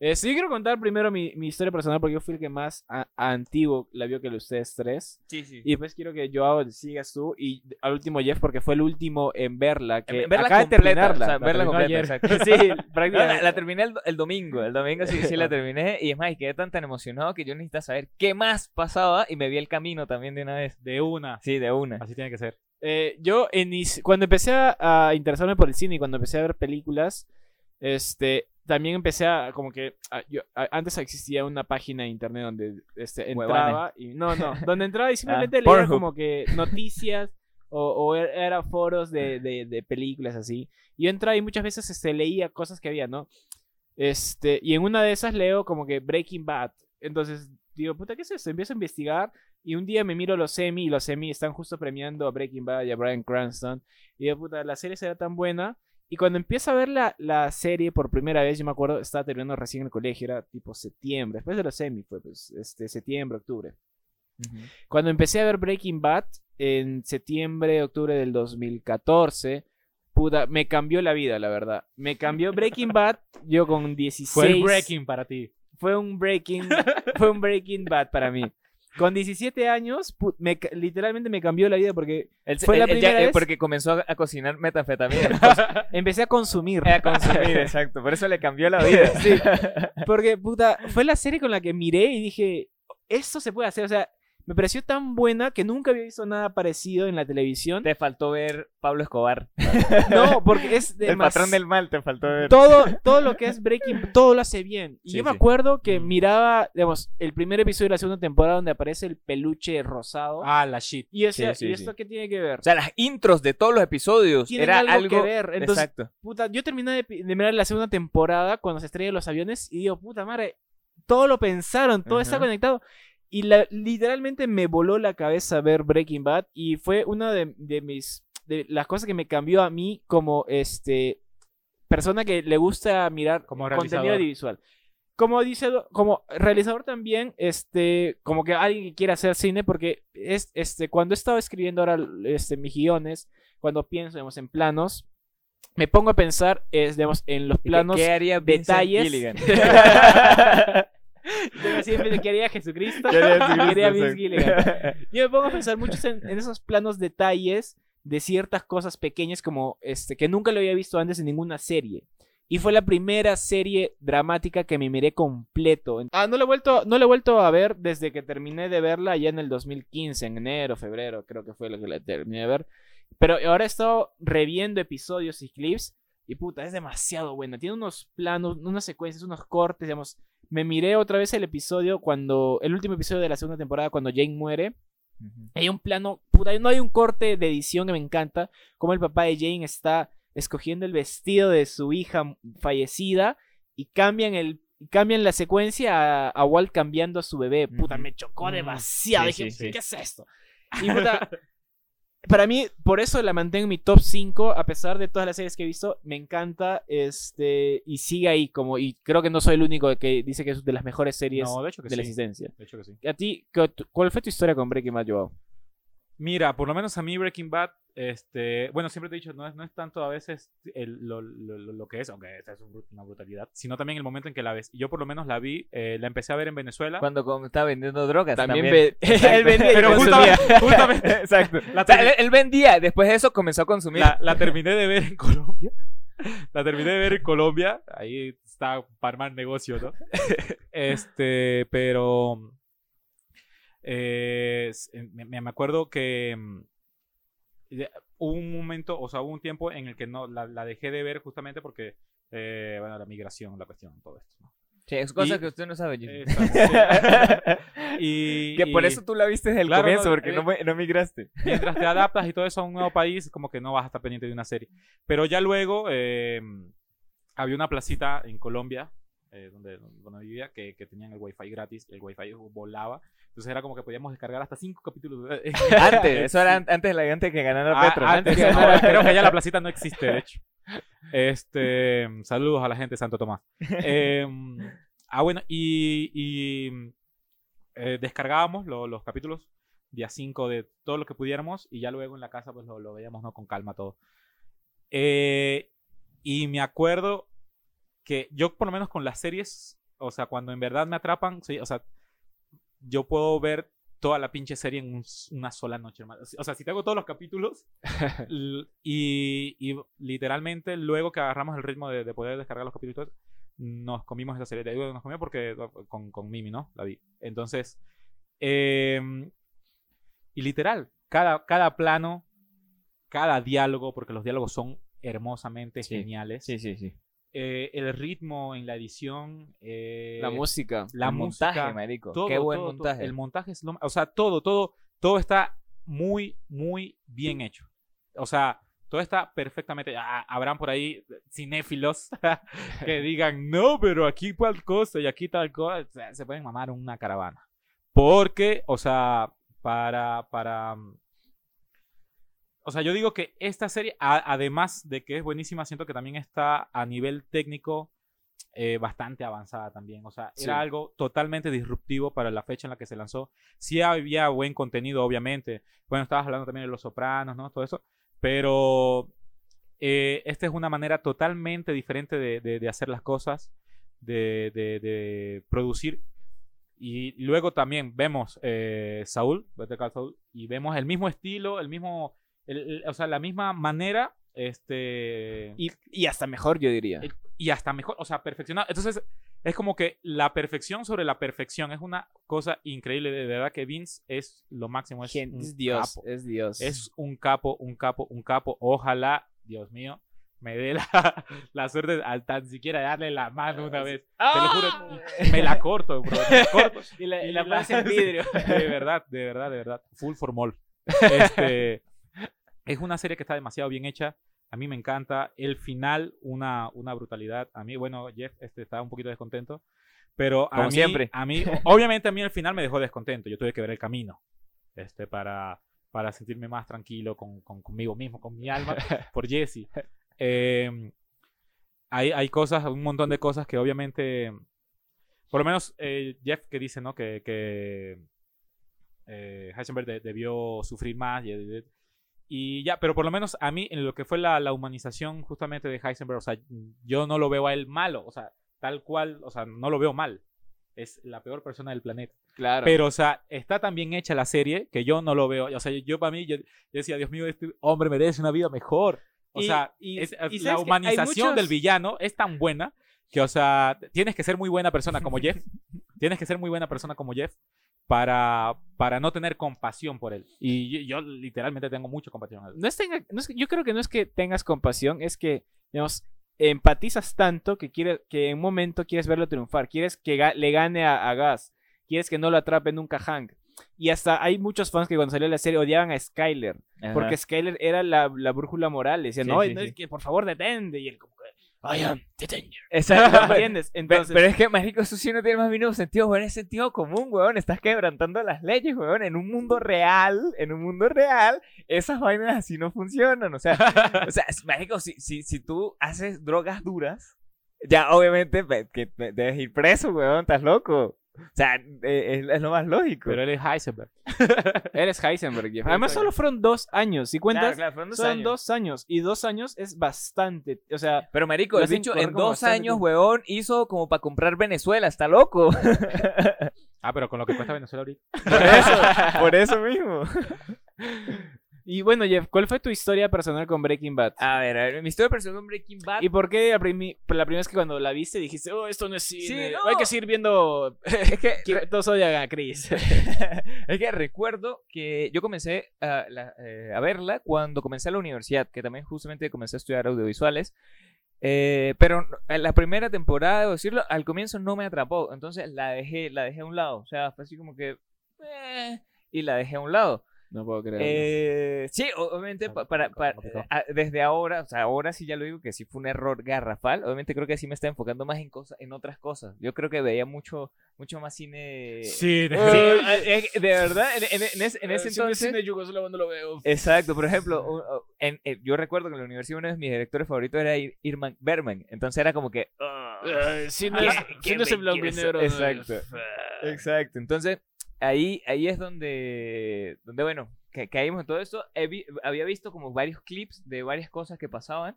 Eh, sí, quiero contar primero mi, mi historia personal porque yo fui el que más a- antiguo la vio que ustedes tres. Sí, sí. Y después quiero que Joao sigas tú y al último Jeff porque fue el último en verla. Que verla acaba de completa, terminarla. o sea, verla completa, exacto. sí, la, prácticamente. la terminé el, el domingo. El domingo sí, sí la terminé. Y es más, y quedé tan, tan emocionado que yo necesitaba saber qué más pasaba. Y me vi el camino también de una vez. De una. Sí, de una. Así tiene que ser. Eh, yo inici- cuando empecé a, a interesarme por el cine y cuando empecé a ver películas, este, también empecé a como que a- yo- a- antes existía una página de internet donde este, Huevana. entraba y no no donde entraba y simplemente Ah, leía Pornhub. como que noticias o, o er- era foros de, de, de películas así y yo entraba y muchas veces este, leía cosas que había no este y en una de esas leo como que Breaking Bad entonces digo puta qué es eso empiezo a investigar y un día me miro los Emmy y los Emmy están justo premiando a Breaking Bad y a Bryan Cranston. Y digo, puta, la serie será tan buena. Y cuando empiezo a ver la, la serie por primera vez, yo me acuerdo, estaba terminando recién el colegio, era tipo septiembre, después de los Emmy fue, pues, este, septiembre, octubre. Cuando empecé a ver Breaking Bad, en septiembre, octubre del 2014, puta, me cambió la vida, la verdad. Me cambió Breaking Bad, yo con 16... Fue el breaking para ti. Fue un Breaking, fue un Breaking Bad para mí. Con 17 años, me literalmente me cambió la vida porque Fue la ya- primera eh, vez- Porque comenzó a, a cocinar metanfetamina. empecé a consumir. a consumir, exacto. Por eso le cambió la vida. Sí, porque puta, fue la serie con la que miré y dije, esto se puede hacer, o sea, me pareció tan buena que nunca había visto nada parecido en la televisión. Te faltó ver Pablo Escobar. No, porque es de El patrón del mal te faltó ver. todo, todo lo que es Breaking, todo lo hace bien. Y Sí, yo me sí. acuerdo que Mm. miraba, digamos, el primer episodio de la segunda temporada donde aparece el peluche rosado. Ah, la shit. y sí, ¿y esto qué tiene que ver? O sea, las intros de todos los episodios Tienen era algo, algo, que ver. Entonces, Exacto. puta, yo terminé de, mirar la segunda temporada cuando se estrellan los aviones y digo, puta madre, todo lo pensaron, todo está conectado. Y la- literalmente me voló la cabeza ver Breaking Bad y fue una de, de mis de las cosas que me cambió a mí como este persona que le gusta mirar Como contenido audiovisual. Como dice, como realizador también, este, como que alguien que quiera hacer cine, porque es, este, cuando he estado escribiendo ahora este, mis guiones, cuando pienso, digamos, en planos, me pongo a pensar, es, digamos, en los ¿Y qué- planos ¿Qué haría detalles. Yo siempre que haría Jesucristo, quería Vince Exacto. Gilligan. Yo me pongo a pensar mucho en, en esos planos detalles de ciertas cosas pequeñas como este que nunca lo había visto antes en ninguna serie. Y fue la primera serie dramática que me miré completo. Ah, no lo he vuelto, no lo he vuelto a ver desde que terminé de verla ya en el 2015, en enero, febrero, creo que fue lo que la terminé de ver. Pero ahora he estado reviendo episodios y clips y puta, es demasiado buena. Tiene unos planos, unas secuencias, unos cortes, digamos. Me miré otra vez el episodio cuando, el último episodio de la segunda temporada cuando Jane muere. Hay un plano, puta, no hay un corte de edición que me encanta, como el papá de Jane está escogiendo el vestido de su hija fallecida y cambian el cambian la secuencia a, a Walt cambiando a su bebé. Puta, me chocó Mm, demasiado. sí, Dije, sí, sí. ¿qué es esto? Y puta, para mí, por eso la mantengo en mi top 5, a pesar de todas las series que he visto, me encanta, este, y sigue ahí, como, y creo que no soy el único que dice que es de las mejores series No, de hecho que de la existencia. De hecho que sí. A ti, ¿cu- ¿cuál fue tu historia con Breaking Bad, Joao? Mira, por lo menos a mí Breaking Bad, este, bueno, siempre te he dicho, no es, no es tanto a veces el- lo, lo- lo- lo que es, aunque esa es una brutalidad, sino también el momento en que la ves. Yo por lo menos la vi, eh, la empecé a ver en Venezuela. Cuando estaba vendiendo drogas. También, También, ve- él vendía Pero justamente, justamente Exacto. La O sea, termi- él, él vendía, después de eso comenzó a consumir. la, la terminé de ver en Colombia. La terminé de ver en Colombia. Ahí está para armar negocio, ¿no? Este, pero. Eh, s- me, me acuerdo que. mm, Hubo un momento, o sea, hubo un tiempo en el que no la, la dejé de ver justamente porque, eh, bueno, la migración, la cuestión, todo esto. ¿no? Sí, es cosa Y- que usted no sabe, Jimmy. Y, que por y eso tú la viste desde el Claro, comienzo, porque eh, no, no migraste. mientras te adaptas y todo eso a un nuevo país, como que no vas a estar pendiente de una serie. Pero ya luego eh, había una placita en Colombia, eh, donde, donde vivía, que, que tenían el wifi gratis, el wifi volaba. Entonces era como que podíamos descargar hasta cinco capítulos. de- Antes, eso era an- antes de la antes que ganara Ah, Petro. antes, que ganara- creo que ya la placita no existe, de hecho. Este, saludos a la gente de Santo Tomás. Em, ah, bueno, y, y, eh, descargábamos lo- los capítulos día 5 de todo lo que pudiéramos y ya luego en la casa pues lo, lo veíamos ¿no? con calma todo. Eh, y me acuerdo que yo por lo menos con las series, o sea, cuando en verdad me atrapan, o sea, yo puedo ver toda la pinche serie en un una sola noche, hermano. O sea, si tengo todos los capítulos y, y literalmente luego que agarramos el ritmo de, de poder descargar los capítulos, nos comimos esa serie. Te digo, nos comimos porque con, con Mimi, ¿no? La vi. Entonces, em, y literal, cada, cada plano, cada diálogo, porque los diálogos son hermosamente Sí. geniales. Sí, sí, sí. Eh, el ritmo en la edición, eh, La música. la el montaje, música, marico. todo, Qué buen todo, todo. montaje. El montaje es lo O sea, todo, todo, todo está muy, muy bien hecho. O sea, todo está perfectamente. ah, habrán por ahí cinéfilos que digan, no, pero aquí tal cosa y aquí tal cosa. Se pueden mamar una caravana. Porque, o sea, para. para mm, o sea, yo digo que esta serie, a- además de que es buenísima, siento que también está a nivel técnico eh, bastante avanzada también. O sea, Sí. era algo totalmente disruptivo para la fecha en la que se lanzó. Sí había buen contenido, obviamente. Bueno, estabas hablando también de Los Sopranos, ¿no? Todo eso. Pero eh, esta es una manera totalmente diferente de, de- de hacer las cosas, de, de- producir. Y luego también vemos eh, Saúl, Saul, y vemos el mismo estilo, el mismo, el- el- o sea, la misma manera, este, Y, y hasta mejor, yo diría. el- y hasta mejor, o sea, perfeccionado. Entonces, es como que la perfección sobre la perfección es una cosa increíble. De verdad que Vince es lo máximo. Es, un Dios, capo. es Dios. Es un capo, un capo, un capo. Ojalá, Dios mío, me dé la, la suerte al tan siquiera darle la mano una vez. Te lo juro, me la corto, bro. me la corto. Y la, Y y la la- pones en vidrio. De verdad, de verdad, de verdad. Full for mall. Este, es una serie que está demasiado bien hecha. A mí me encanta. El final, una, una brutalidad. A mí, bueno, Jeff este, estaba un poquito descontento. Pero a Como mí, siempre. a mí, obviamente a mí el final me dejó descontento. Yo tuve que ver el camino. Este, para, para sentirme más tranquilo con, con- conmigo mismo, con mi alma, por Jesse. Eh, hay, hay cosas, un montón de cosas que obviamente, por lo menos eh, Jeff que dice, ¿no? Que, que eh, Heisenberg de- debió sufrir más y, y ya, pero por lo menos a mí en lo que fue la, la humanización justamente de Heisenberg, o sea, yo no lo veo a él malo, o sea, tal cual, o sea, no lo veo mal. Es la peor persona del planeta. Claro. Pero, o sea, está tan bien hecha la serie que yo no lo veo. O sea, yo para mí, yo, yo decía, Dios mío, este hombre merece una vida mejor. O Y- sea, y- es- y la humanización del villano es tan buena que, o sea, tienes que ser muy buena persona como Jeff. tienes que ser muy buena persona como Jeff para, para no tener compasión por él. Y yo, yo literalmente tengo mucha compasión. a él. no es tenga- no es que- yo creo que no es que tengas compasión, es que, digamos, empatizas tanto que, quiere, que en un momento quieres verlo triunfar, quieres que ga- le gane a, a Gas, quieres que no lo atrape nunca Hank. Y hasta hay muchos fans que cuando salió la serie odiaban a Skyler, porque Skyler era la, la brújula moral, decían, Sí, no, sí, no, sí. es que por favor detente, y él como que, I am the danger. Exacto. ¿Me entiendes? Entonces, pero es que, marico, eso sí no tiene más mínimo sentido, weón. Es sentido común, weón. Estás quebrantando las leyes, weón. En un mundo real, en un mundo real, esas vainas así no funcionan. O sea, o sea, marico, si, si, si tú haces drogas duras, ya obviamente que debes ir preso, weón. Estás loco. O sea, eh, es, es lo más lógico. Pero él es Heisenberg. él es Heisenberg, Jeff. Además, solo fueron dos años. Si cuentas, Claro, claro, fueron dos son años. dos años. Y dos años es bastante. O sea, Pero, marico, el bicho en dos años, tiempo. weón, hizo como para comprar Venezuela. Está loco. Ah, pero con lo que cuesta Venezuela ahorita. Por eso, por eso mismo. y bueno, Jeff, ¿cuál fue tu historia personal con Breaking Bad? A ver, a ver, mi historia personal con Breaking Bad. ¿Y por qué la, primi- la primera vez que cuando la viste dijiste, oh, esto no es cine? Sí, no. Hay que seguir viendo. es que que todos odian a Chris. es que recuerdo que yo comencé a, la- eh, a verla cuando comencé la universidad, que también justamente comencé a estudiar audiovisuales. Eh, pero en la primera temporada, debo decirlo, al comienzo no me atrapó. Entonces la dejé, la dejé a un lado. O sea, fue así como que. eh, y la dejé a un lado. No puedo creerlo. Eh, sí, obviamente pa- para, desde ahora, o sea, ahora sí ya lo digo que sí fue un error garrafal. Obviamente creo que sí me está enfocando más en cosas, en otras cosas. Yo creo que veía mucho, mucho más cine. Sí, Sí, eh, eh, de verdad, en, en- en ese, en Eh, entonces. cine yugoslavo, no lo veo. Exacto, por ejemplo, eh, yo recuerdo que en la universidad uno de mis directores favoritos era Ir- Irman Berman, entonces era como que, si no es en blanco y negro. Exacto. Exacto. Entonces, ahí, ahí es donde, donde bueno, ca- caímos en todo vi- había visto como varios clips de varias cosas que pasaban.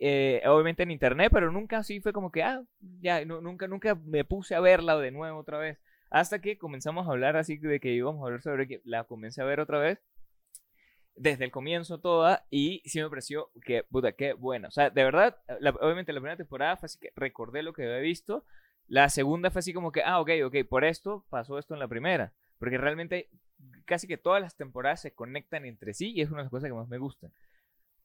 eh, obviamente en internet, pero nunca así fue como que, ah, ya, nunca, nunca me puse a verla de nuevo otra vez. Hasta que comenzamos a hablar así de que íbamos a hablar sobre que la comencé a ver otra vez. Desde el comienzo toda, y sí me pareció que, puta, qué buena. O sea, de verdad, obviamente la primera temporada fue así que recordé lo que había visto. La segunda fue así como que, ah, ok, ok, por esto pasó esto en la primera. Porque realmente casi que todas las temporadas se conectan entre sí y es una de las cosas que más me gustan.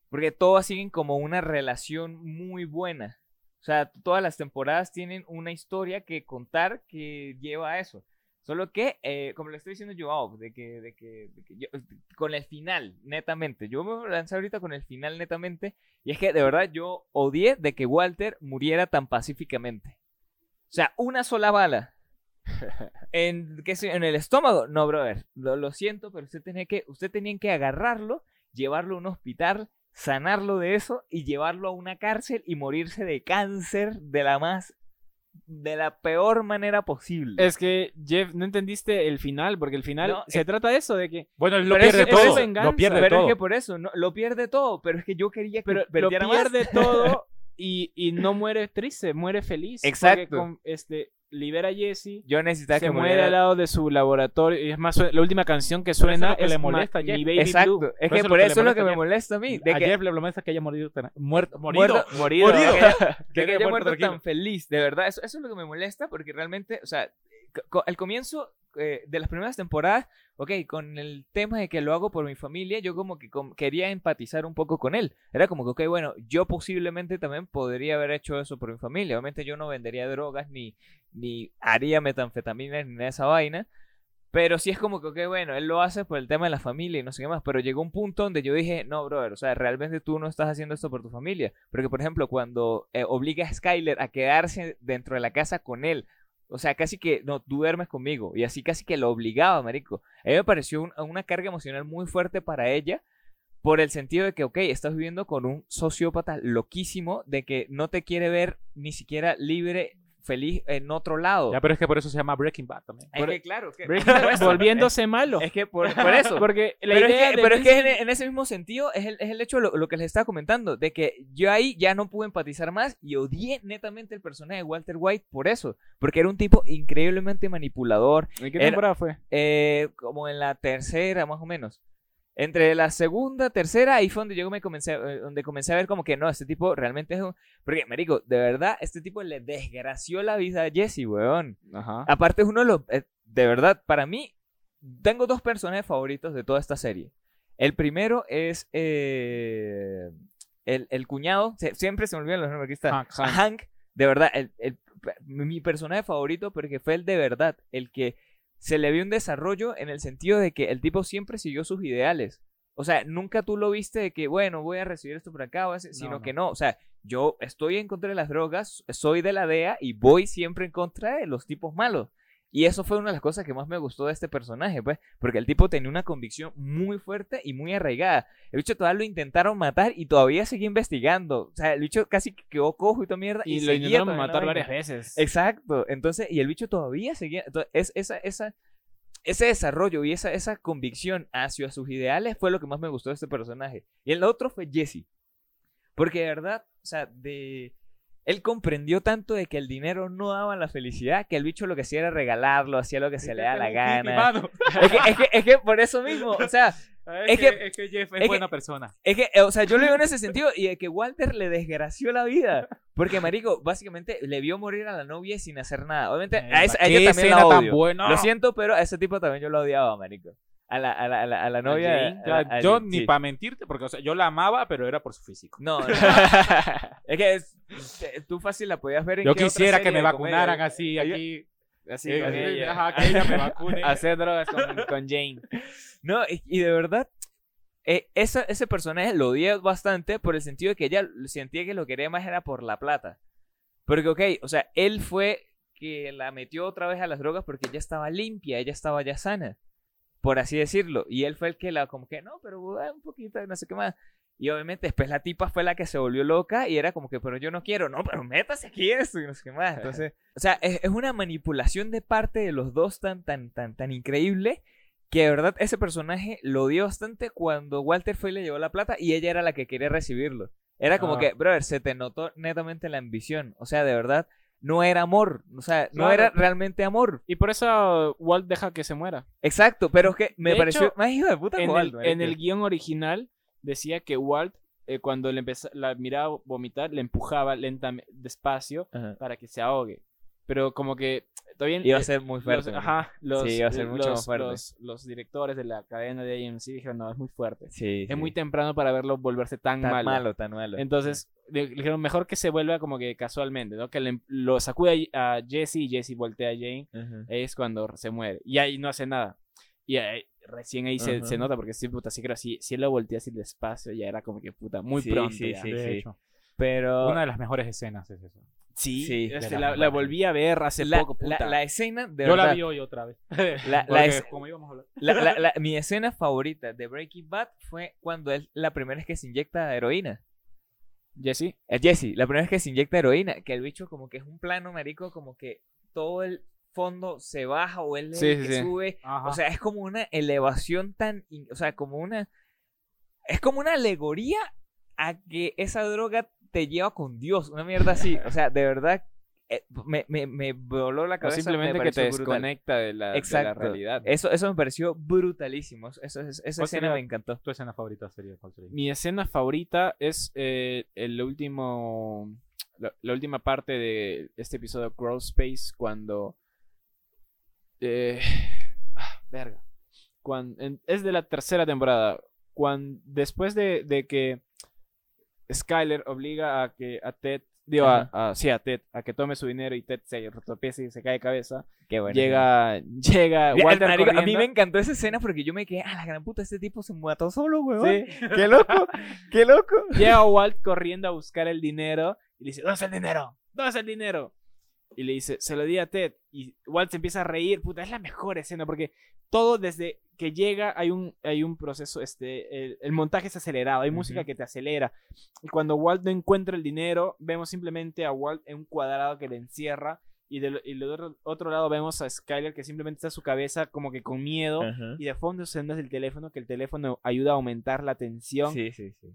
Porque todas siguen como una relación muy buena. O sea, todas las temporadas tienen una historia que contar que lleva a eso. Solo que, eh, como le estoy diciendo yo, ah, de que, de que, con el final, netamente. Yo me lancé ahorita con el final, netamente. Y es que de verdad yo odié de que Walter muriera tan pacíficamente. O sea, una sola bala. En, ¿qué sé? en el estómago. No, brother. Lo, lo siento, pero usted tenía que, usted tenía que agarrarlo, llevarlo a un hospital, sanarlo de eso y llevarlo a una cárcel y morirse de cáncer de la más, de la peor manera posible. Es que, Jeff, no entendiste el final, porque el final No, se eh, trata de eso, de que Bueno, él lo Pero pierde todo. Lo pierde pero todo. es que por eso, no, lo pierde todo, pero es que yo quería que pero lo más. pierde todo y, y no muere triste, muere feliz. Exacto. con- este, libera a Jesse, Yo necesitaba se que muere al lado de su laboratorio. Y es más, la última canción que eso es suena lo que es le molesta a Jeff. Mi Baby Exacto. Blue. Es Por que eso por eso es lo que molesta a me molesta a mí. De a que, Jeff le molesta que haya morido, tan- muerto, morido. Muerto, morido, Morido. que- Que que haya haya muerto tan feliz, de verdad, eso, eso es lo que me molesta porque realmente, o sea, al comienzo eh, de las primeras temporadas, ok, con el tema de que lo hago por mi familia, yo como que com- quería empatizar un poco con él. Era como que, ok, bueno, yo posiblemente también podría haber hecho eso por mi familia. Obviamente yo no vendería drogas ni, ni haría metanfetaminas ni esa vaina. Pero sí es como que, ok, bueno, él lo hace por el tema de la familia y no sé qué más. Pero llegó un punto donde yo dije, no, brother, o sea, realmente tú no estás haciendo esto por tu familia. Porque, por ejemplo, cuando eh, obliga a Skyler a quedarse dentro de la casa con él, o sea, casi que, no, tú duermes conmigo. Y así casi que lo obligaba, marico. A mí me pareció un- una carga emocional muy fuerte para ella. Por el sentido de que, ok, estás viviendo con un sociópata loquísimo de que no te quiere ver ni siquiera libre, feliz en otro lado. Ya, pero es que por eso se llama Breaking Bad también. es que, claro, que- Breaking Bad, volviéndose malo. Es que por, por eso. Porque la pero idea es que, pero es que en, en ese mismo sentido es el, es el hecho de lo, lo que les estaba comentando, de que yo ahí ya no pude empatizar más y odié netamente el personaje de Walter White por eso, porque era un tipo increíblemente manipulador, ¿En qué era- temporada fue? eh, como en la tercera más o menos. Entre la segunda, tercera, ahí fue donde yo me comencé, eh, donde comencé a ver como que no, este tipo realmente es un... Porque, marico, de verdad, este tipo le desgració la vida a Jesse, weón. Ajá. Aparte es uno de los... eh, de verdad, para mí, tengo dos personajes favoritos de toda esta serie. El primero es eh, el, el cuñado, siempre se me olvidan los nombres, aquí está. Hank, Hank. Hank, de verdad, el, el- mi personaje favorito porque fue el de verdad, el que se le vio un desarrollo en el sentido de que el tipo siempre siguió sus ideales. O sea, nunca tú lo viste de que, bueno, voy a recibir esto por acá, sino no. que no. O sea, yo estoy en contra de las drogas, soy de la DEA y voy siempre en contra de los tipos malos. Y eso fue una de las cosas que más me gustó de este personaje, pues, porque el tipo tenía una convicción muy fuerte y muy arraigada. El bicho todavía lo intentaron matar y todavía seguía investigando. O sea, el bicho casi que quedó cojo y toda mierda. Y, lo seguía intentaron matar varias veces. Exacto. Entonces, y el bicho todavía seguía. entonces, es, esa, esa, ese desarrollo y esa, esa convicción hacia sus ideales fue lo que más me gustó de este personaje. Y el otro fue Jesse. Porque de verdad, o sea, de. Él comprendió tanto de que el dinero no daba la felicidad, que el bicho lo que hacía era regalarlo, hacía lo que se le da la gana. Es que, es, que, es que por eso mismo, o sea, Es, que- que, es que Jeff es, es que- buena persona. es que, eh, o sea, yo lo digo en ese sentido y de que Walter le desgració la vida. Porque, marico, básicamente le vio morir a la novia sin hacer nada. Obviamente, a, esa- a ¿Qué ella también la tan odio. buena? Lo siento, pero a ese tipo también yo lo odiaba, marico. A la, a la, a la, a la novia. Jane? a la- a yo Jane, ni sí. para mentirte, porque o sea, yo la amaba, pero era por su físico. No, no. es que es- tú fácil la podías ver en Yo qué otra quisiera que me vacunaran así, Ella- aquí. Así eh, con eh, ella. ajá, que ella me vacune. Hacer drogas con, con Jane. No, y, y de verdad, eh, esa- ese personaje lo odié bastante por el sentido de que ella sentía que lo quería más era por la plata. Porque, ok, o sea, él fue que la metió otra vez a las drogas porque ella estaba limpia, ella estaba ya sana, por así decirlo. Y él fue el que la, como que, no, pero un poquito, no sé qué más. Y obviamente después la tipa fue la que se volvió loca y era como que, pero yo no quiero, no, pero métase aquí esto y no sé qué más. Entonces, o sea, es, es una manipulación de parte de los dos tan, tan, tan, tan increíble que de verdad ese personaje lo dio bastante cuando Walter fue y le llevó la plata y ella era la que quería recibirlo. Era como Ah. que, brother, se te notó netamente la ambición. O sea, de verdad, no era amor. O sea, no Claro. era realmente amor. Y por eso Walt deja que se muera. Exacto, pero es que me De pareció hecho, más hijo de puta En Walt, el, en el guion original decía que Walt, eh, cuando le empeza- la miraba vomitar, le empujaba lentamente, despacio, Ajá. para que se ahogue. Pero como que todavía... Iba a eh, ser muy los, fuerte. marico. ajá, los, Sí, iba a ser mucho los- más fuerte. Los, los directores de la cadena de AMC dijeron, no, es muy fuerte. Sí, Es sí. muy temprano para verlo volverse tan, tan malo. malo. tan malo. Entonces, le dijeron, mejor que se vuelva como que casualmente, ¿no? Que le- lo sacude a a Jesse y Jesse voltea a Jane. Es cuando se muere. Y ahí no hace nada. Y ahí- recién ahí se, se nota, porque sí, puta, sí creo, si, si él lo voltea así despacio, ya era como que, puta, muy Sí, pronto sí, ya. sí. de hecho. Pero Una de las mejores escenas es eso. Sí, Sí, este, la, volví a ver hace la, poco, la- puta. la escena, de Yo verdad, la vi hoy otra vez. La- la Porque, es- como íbamos a hablar. la- la- la- mi escena favorita de Breaking Bad fue cuando él, la primera vez que se inyecta heroína. Jesse, Es Jesse, la primera vez que se inyecta heroína, que el bicho como que es un plano, marico, como que todo el fondo se baja o él es Sí, sube. Ajá. O sea, es como una elevación tan, in- o sea, como una, es como una alegoría a que esa droga te lleva con Dios, una mierda así. O sea, de verdad, eh, me, me, me voló la cabeza. me simplemente que te brutal. desconecta de la, de la Exacto. realidad. Eso, eso me pareció brutalísimo. Eso, es- esa ¿Cuál escena sería me encantó. ¿Tu escena favorita sería cuál sería? Mi escena favorita es eh, el último. La, la última parte de este episodio Crawl Space cuando. eh, ah, verga. Cuando, en- es de la tercera temporada. Cuando, después de, de que Skyler obliga a que a Ted. Digo, a, a- sí, a Ted, a que tome su dinero y Ted se tropieza y se cae de cabeza. Qué bueno. llega, llega Walter marico, a mí me encantó esa escena porque yo me quedé, ah, la gran puta, este tipo se mató solo, weón. Sí. Qué loco, qué loco. Llega Walt corriendo a buscar el dinero y le dice, ¿dónde está el dinero? ¿Dónde está el dinero? Y le dice, se lo di a Ted. Y Walt se empieza a reír. Puta, es la mejor escena porque todo desde que llega hay un, hay un proceso, este, el, el montaje es acelerado, hay música que te acelera. Y cuando Walt no encuentra el dinero, vemos simplemente a Walt en un cuadrado que le encierra. Y del, y del otro, otro lado vemos a Skyler que simplemente está su cabeza como que con miedo. Y de fondo suena el teléfono, que el teléfono ayuda a aumentar la tensión Sí, sí, sí.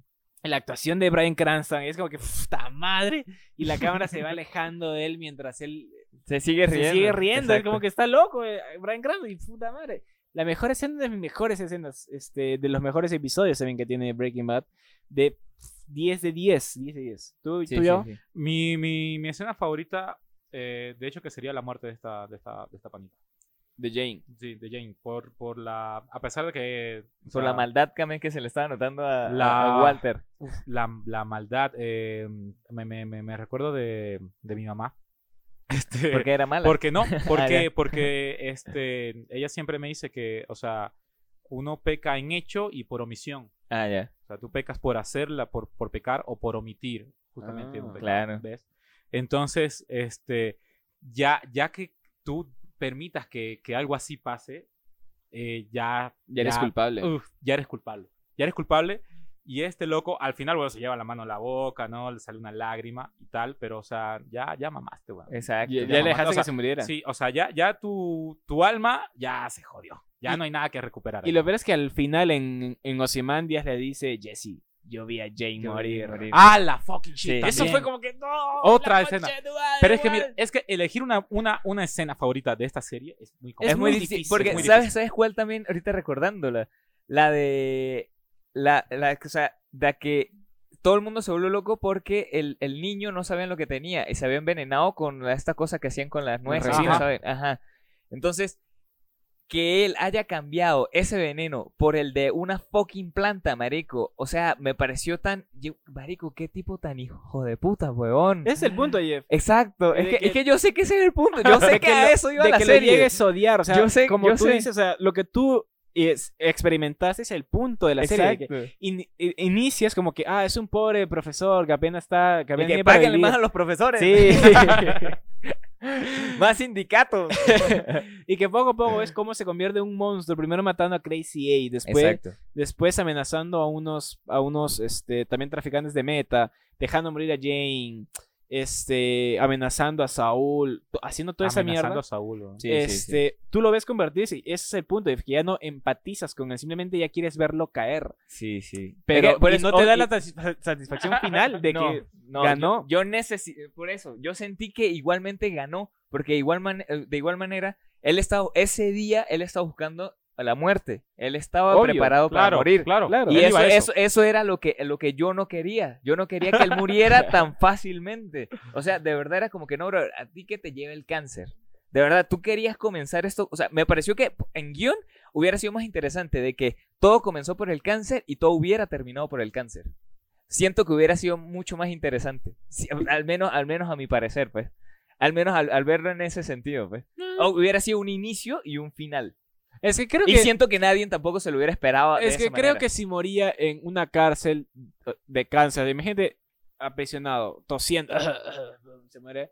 La actuación de Brian Cranston es como que puta madre y la cámara se va alejando de él mientras él Se sigue riendo. se sigue riendo es como que está loco eh, Brian Cranston y puta madre la mejor escena de mis mejores escenas este de los mejores episodios también que tiene Breaking Bad de 10 de 10 10 de 10 tú, Sí, tú sí, yo sí. Mi, mi, mi escena favorita, eh, de hecho, que sería la muerte de esta, de esta, de esta panita. De Jane Sí, de Jane. Por, por la. A pesar de que. Por sea, la maldad también que se le estaba notando a, La- a Walter. uf, la, la maldad. eh, me, me, me, me recuerdo de, de mi mamá. Este, Porque era mala. Porque no, porque, porque este, ella siempre me dice que, o sea, uno peca en hecho y por omisión. Ah, ya. O sea, tú pecas por hacerla, por, por pecar o por omitir, justamente. Ah, un pecado, claro. ¿ves? Entonces, este, ya, ya que tú permitas que, que algo así pase, eh, ya, ya eres culpable uf, ya eres culpable. Ya eres culpable. Y este loco, al final, bueno, se lleva la mano a la boca, ¿no? Le sale una lágrima y tal, pero, o sea, ya, ya mamaste, weón. Exacto. ya, ya ya le dejaste o sea, que se muriera Sí, o sea, ya, ya tu, tu alma ya se jodió. Ya Y- no hay nada que recuperar. y ahí. lo peor es que al final en, en Ozymandias le dice Jesse yo vi a Jane morir morir. ¡Ah, la fucking shit! Sí. también. eso fue como que no Otra escena. Pero es que, mira, Walt". es que elegir una, una, una escena favorita de esta serie es muy Es, complicado. muy muy difícil. difícil, Porque, es muy ¿sabes, difícil. ¿sabes cuál también? Ahorita recordándola. La de. La, la, o sea, de que todo el mundo se volvió loco porque el, el niño no sabía lo que tenía y se había envenenado con esta cosa que hacían con las nueces. ¿no saben? Ajá. Entonces, que él haya cambiado ese veneno por el de una fucking planta, marico. O sea, me pareció tan. yo- marico, qué tipo tan hijo de puta, weón. ese es el punto Jeff Exacto. Es que, que- es que yo sé que ese es el punto. Yo sé que, a eso iba de la que serie. lo llegues a odiar, o sea, Yo sé- como yo tú sé. dices, o sea, lo que tú es- experimentaste es el punto de la serie. que in- inicias como que, ah, es un pobre profesor que apenas está, que Y apenas que tiene para páguenle más a los profesores. Sí. Más sindicatos. y que poco a poco es cómo se convierte en un monstruo. Primero matando a Crazy A, después, Exacto. después amenazando a unos, a unos este, también traficantes de meta, dejando morir a Jane, este, amenazando a Saúl, haciendo toda esa Amenazando mierda. a Saúl, weón. Sí, sí, sí. este, Tú lo ves convertirse y ese es el punto, de que ya no empatizas con él, simplemente ya quieres verlo caer. Sí, sí. Pero Es que no te da y- la satisfa- satisfacción final de No, que no, ganó. Yo, yo necesi- por eso, yo sentí que igualmente ganó, porque igual man- eh, de igual manera, él estaba, ese día, él estaba buscando a la muerte. Él estaba Obvio, preparado para Claro, morir. claro. Claro. Y eso, eso, eso era lo que, lo que yo no quería. Yo no quería que él muriera tan fácilmente. O sea, de verdad era como que no, bro, a ti que te lleve el cáncer. De verdad, tú querías comenzar esto. O sea, me pareció que en guion hubiera sido más interesante de que todo comenzó por el cáncer y todo hubiera terminado por el cáncer. Siento que hubiera sido mucho más interesante. Al, menos, al menos a mi parecer, pues. Al menos al, al verlo en ese sentido, pues. O hubiera sido un inicio y un final. Es que creo Y que siento que nadie tampoco se lo hubiera esperado. de Es que esa creo manera. que si moría en una cárcel eh, de cáncer, imagínate aprisionado, tosiendo, se muere,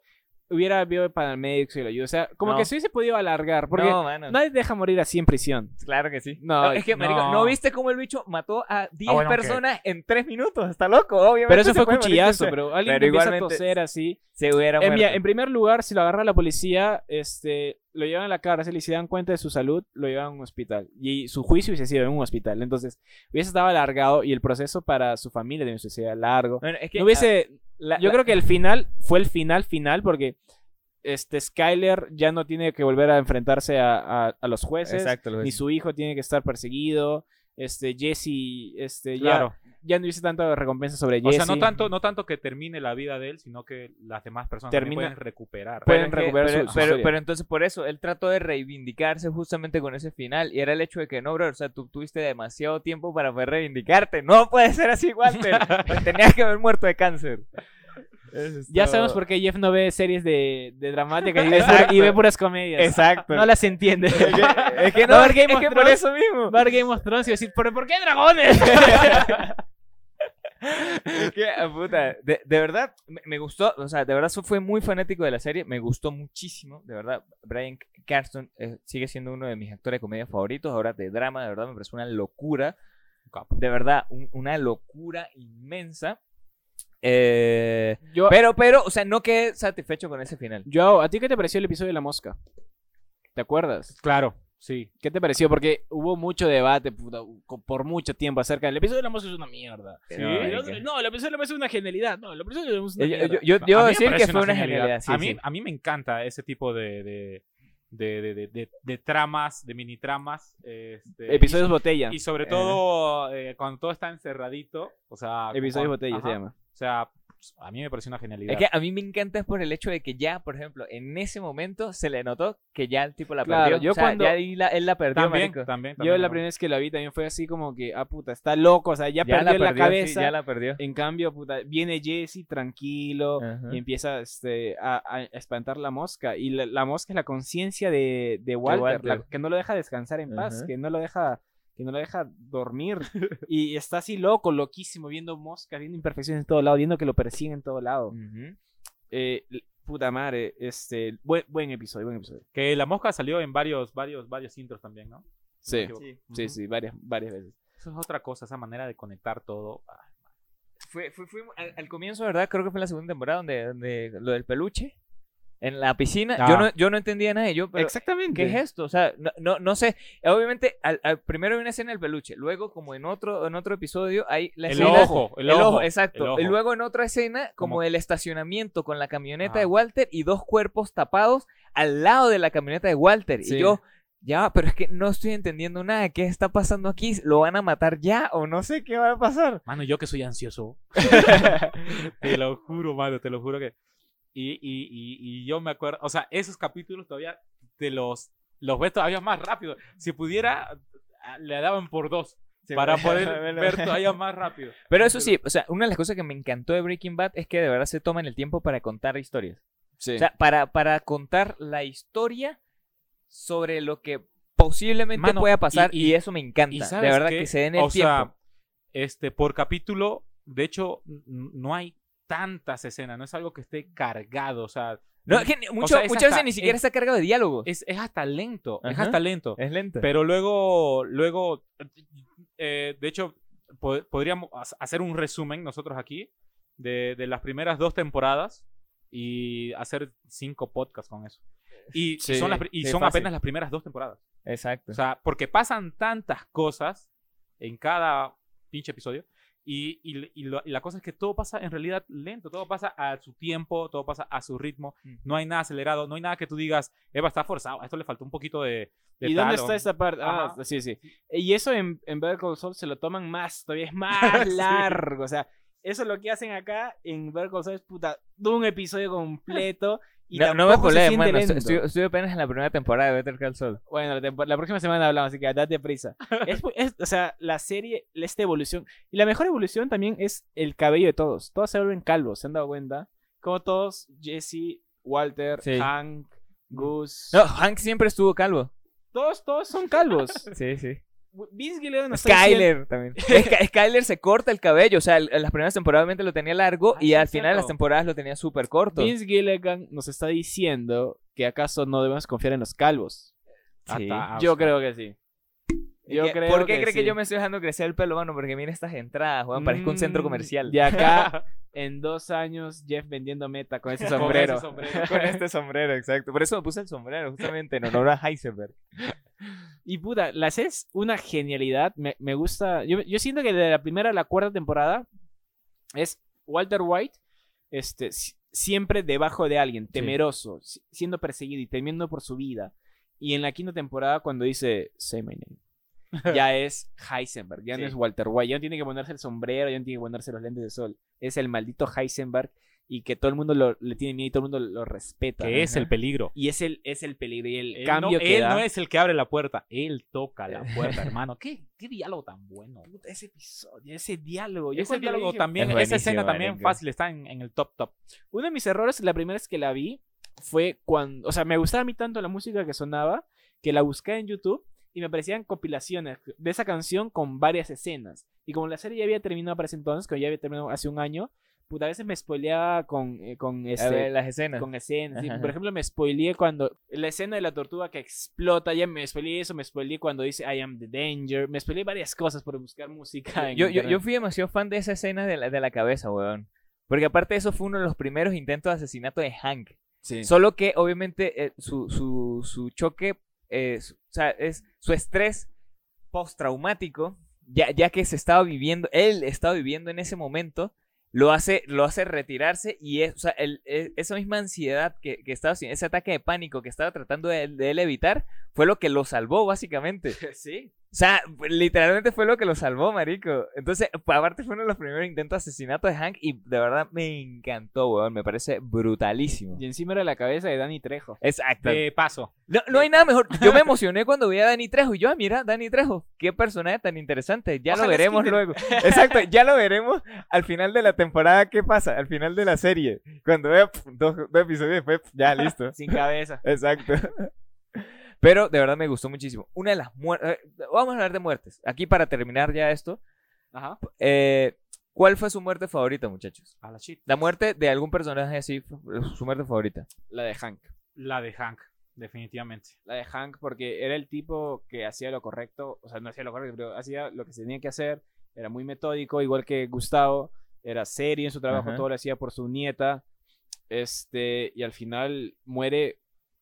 hubiera habido paramédicos y lo ayuda. O sea, como No. que se hubiese podido alargar, porque No, mano. nadie deja morir así en prisión. Claro que sí. No, es que, marico, no. ¿no viste cómo el bicho mató a 10 bueno, aunque- personas en 3 minutos? Está loco, obviamente. Pero eso fue morir, cuchillazo, pero alguien pero empieza a toser así. Se hubiera En, primer lugar, si lo agarra la policía, este, lo llevan a la cárcel y si dan cuenta de su salud, lo llevan a un hospital. Y su juicio hubiese sido en un hospital. Entonces, hubiese estado alargado y el proceso para su familia también hubiese sido largo. Bueno, es que, No hubiese. ah, la- yo la- creo que el final fue el final final porque este Skyler ya no tiene que volver a enfrentarse a, a- a los jueces. Exacto, lo Ni su hijo tiene que estar perseguido. Este Jesse, este, Claro. ya, ya no hubiese tanta recompensa sobre O Jesse. sea, no tanto, no tanto que termine la vida de él, sino que las demás personas Termina- pueden recuperar. pueden Pero recuperar pero, su- su pero- entonces por eso él trató de reivindicarse justamente con ese final y era el hecho de que no, bro, o sea, tú tuviste demasiado tiempo para poder reivindicarte. No puede ser así, Walter. Tenías que haber muerto de cáncer. Ya sabemos por qué Jeff no ve series de, de dramáticas y ve, pura- y ve puras comedias. Exacto. No las entiende. es que no, es Game que, of por eso mismo. Va a ver Game of Thrones y va a decir, ¿pero por qué dragones? Es que, ah, puta, de, de verdad, me, me gustó, o sea, de verdad fue muy fanático de la serie, me gustó muchísimo, de verdad, Brian Carston eh, sigue siendo uno de mis actores de comedia favoritos, ahora de drama, de verdad, me parece una locura, de verdad, un- una locura inmensa, Eh, Yo, pero, pero, o sea, no quedé satisfecho con ese final. Joao, ¿a ti qué te pareció el episodio de la mosca? ¿Te acuerdas? Claro, sí. ¿Qué te pareció? Porque hubo mucho debate puta, por mucho tiempo acerca del episodio de la mosca es una mierda. Sí. No, el otro- no, el episodio de la mosca es una genialidad. No, el episodio de la mosca es Yo, una yo, mierda. yo- yo A decir que fue una genialidad. sí, a, mí, sí. a mí me encanta ese tipo de, de, de, de- de- de- de tramas, de mini tramas. Este, Episodios botella. y, sobre todo eh, cuando todo está encerradito. O sea, Episodios cuando- botella se llama. O sea, a mí me pareció una genialidad. Es que a mí me encanta es por el hecho de que ya, por ejemplo, en ese momento se le notó que ya el tipo la Claro, perdió. yo O sea, cuando- ya ahí la- él la perdió, también, también, Yo también, la ¿no? primera vez que la vi también fue así como que, ah, puta, está loco, o sea, ya, Ya perdió la, cabeza. ya la perdió. En cambio, puta, viene Jesse tranquilo y empieza este, a, a espantar la mosca. Y la, la mosca es la conciencia de, de Walter, Walter. la- que no lo deja descansar en paz, que no lo deja que no lo deja dormir. y está así loco, loquísimo, viendo moscas, viendo imperfecciones en todo lado, viendo que lo persiguen en todo lado. Eh, puta madre, este, buen, buen episodio, buen episodio. Que la mosca salió en varios, varios, varios intros también, ¿no? Sí, sí, sí, varias, varias veces. Eso es otra cosa, esa manera de conectar todo. Fue, fue, fue al, al comienzo, ¿verdad? Creo que fue en la segunda temporada donde, donde lo del peluche en la piscina. Ah. Yo, no, yo no entendía nada. Yo, pero, Exactamente. ¿Qué es esto? O sea, no, no, no sé. Obviamente, al, al- primero hay una escena del peluche. Luego, como en otro, en otro episodio, hay la El escena. ojo, el El ojo, ojo, exacto. el ojo. Y luego en otra escena, como, Como- el estacionamiento con la camioneta de Walter y dos cuerpos tapados al lado de la camioneta de Walter. Sí. Y yo, ya, pero es que no estoy entendiendo nada. ¿Qué está pasando aquí? ¿Lo van a matar ya? O no sé qué va a pasar. Mano, yo que soy ansioso. te lo juro, mano, te lo juro que. Y, y, y, y yo me acuerdo, o sea, esos capítulos todavía te los, los ves todavía más rápido. Si pudiera, le daban por dos para poder ver todavía más rápido. Pero eso sí, o sea, una de las cosas que me encantó de Breaking Bad es que de verdad se toman el tiempo para contar historias. Sí. O sea, para, para contar la historia sobre lo que posiblemente Mano, pueda pasar y, y- y- eso me encanta. Y de verdad qué? que se den el o tiempo. sea, este, por capítulo, de hecho, no hay tantas escenas, no es algo que esté cargado, o sea, No, es que mucho- sea, es muchas hasta- veces ni siquiera es- está cargado de diálogo. es, es hasta lento, es hasta lento. Es lento. Pero luego, luego, eh, de hecho, po- podríamos ha- hacer un resumen nosotros aquí de, de las primeras dos temporadas y hacer cinco podcasts con eso. Y, Sí, son, las, y son fácil. apenas las primeras dos temporadas. Exacto. O sea, porque pasan tantas cosas en cada pinche episodio. Y, y- y lo- y la cosa es que todo pasa en realidad lento, todo pasa a su tiempo, todo pasa a su ritmo, Mm. no hay nada acelerado, no hay nada que tú digas, Eva está forzado, a esto le faltó un poquito de... de ¿Y dónde o- está esa parte? Ah, Ajá. sí, sí. Y eso en, en Better Call Saul se lo toman más, todavía es más Sí. largo. O sea, eso es lo que hacen acá en Saul es puta, de un episodio completo. Y no, no me mano. lento. Estoy, estoy apenas en la primera temporada de Better Call Saul. Bueno, la, la próxima semana hablamos, así que date prisa. Es, o sea, la serie, esta evolución. Y la mejor evolución también es el cabello de todos. Todos se vuelven calvos, ¿se han dado cuenta? Como todos, Jesse, Walter, Sí. Hank, Gus. No, Hank siempre estuvo calvo. Todos, todos son calvos. Sí, sí. Vince Gilligan nos está diciendo- Skyler también. Sky- Skyler se corta el cabello. O sea, en las primeras temporadas lo tenía largo Ah, y sí, al final de las temporadas lo tenía súper corto. Vince Gilligan nos está diciendo que acaso no debemos confiar en los calvos. Sí. Hasta- Yo creo que sí. Yo ¿Qué- creo ¿Por qué que cree que yo me estoy dejando crecer el pelo, mano? Porque mira estas entradas, weón. Parezco un centro Mm, comercial. De acá, en dos años, Jeff vendiendo meta con ese sombrero. Con este sombrero, exacto. Por eso me puse el sombrero, justamente en honor a Heisenberg. Y puta, la es una genialidad. Me, me gusta. Yo, yo siento que de la primera a la cuarta temporada es Walter White este, si- siempre debajo de alguien, temeroso, si- siendo perseguido y temiendo por su vida. Y en la quinta temporada, cuando dice Say my name, ya es Heisenberg, ya no es Walter White, ya no tiene que ponerse el sombrero, ya no tiene que ponerse los lentes de sol. Es el maldito Heisenberg y que todo el mundo lo- le tiene miedo y todo el mundo lo respeta. que ¿no? es el peligro. Y es el, es el peligro y el Él, cambio no, que él da. no es el que abre la puerta, él toca la puerta, hermano. ¿Qué, qué diálogo tan bueno. Puta, ese episodio, ese diálogo. Ese diálogo dije, también, Es esa escena también marico. fácil, está en, en el top top. Uno de mis errores, la primera vez que la vi, fue cuando. O sea, me gustaba a mí tanto la música que sonaba que la busqué en YouTube y me aparecían compilaciones de esa canción con varias escenas. Y como la serie ya había terminado para ese entonces, que ya había terminado hace un año, puta, a veces me spoileaba con, eh, con, este, ver, las escenas. con escenas. sí. Por ejemplo, me spoileé cuando la escena de la tortuga que explota, ya me spoileé eso, me spoileé cuando dice I am the danger, me spoileé varias cosas por buscar música. en Yo, yo, yo fui demasiado fan de esa escena de la, de la cabeza, weón. Porque aparte eso fue uno de los primeros intentos de asesinato de Hank. Sí. Solo que obviamente eh, su, su, su choque, eh, su- o sea, es su estrés postraumático, ya, ya que se estaba viviendo, él estaba viviendo en ese momento, lo hace, lo hace retirarse y es, o sea, el- e- esa misma ansiedad que, que estaba, ese ataque de pánico que estaba tratando de, de él evitar, fue lo que lo salvó básicamente. sí. O sea, literalmente fue lo que lo salvó, marico. Entonces, aparte fue uno de los primeros intentos de asesinato de Hank y de verdad me encantó, weón. Me parece brutalísimo. Y encima era la cabeza de Danny Trejo. Exacto. De paso. No, no hay nada mejor. Yo me emocioné cuando vi a Dani Trejo. Y yo, ah, mira, Dani Trejo, qué personaje tan interesante. Ya lo veremos Skinner. luego. Exacto, ya lo veremos al final de la temporada. ¿Qué pasa? Al final de la serie. Cuando vea dos, dos episodios después, ya listo. Sin cabeza. Exacto. Pero de verdad me gustó muchísimo. Una de las muertes. Vamos a hablar de muertes. Aquí para terminar ya esto. Ajá. eh, ¿Cuál fue su muerte favorita, muchachos? A la shit. La muerte de algún personaje así, su muerte favorita. La de Hank. La de Hank, definitivamente. La de Hank porque era el tipo que hacía lo correcto. O sea, no hacía lo correcto, pero hacía lo que se tenía que hacer. Era muy metódico, igual que Gustavo. Era serio en su trabajo, Ajá. todo lo hacía por su nieta. Este, y al final muere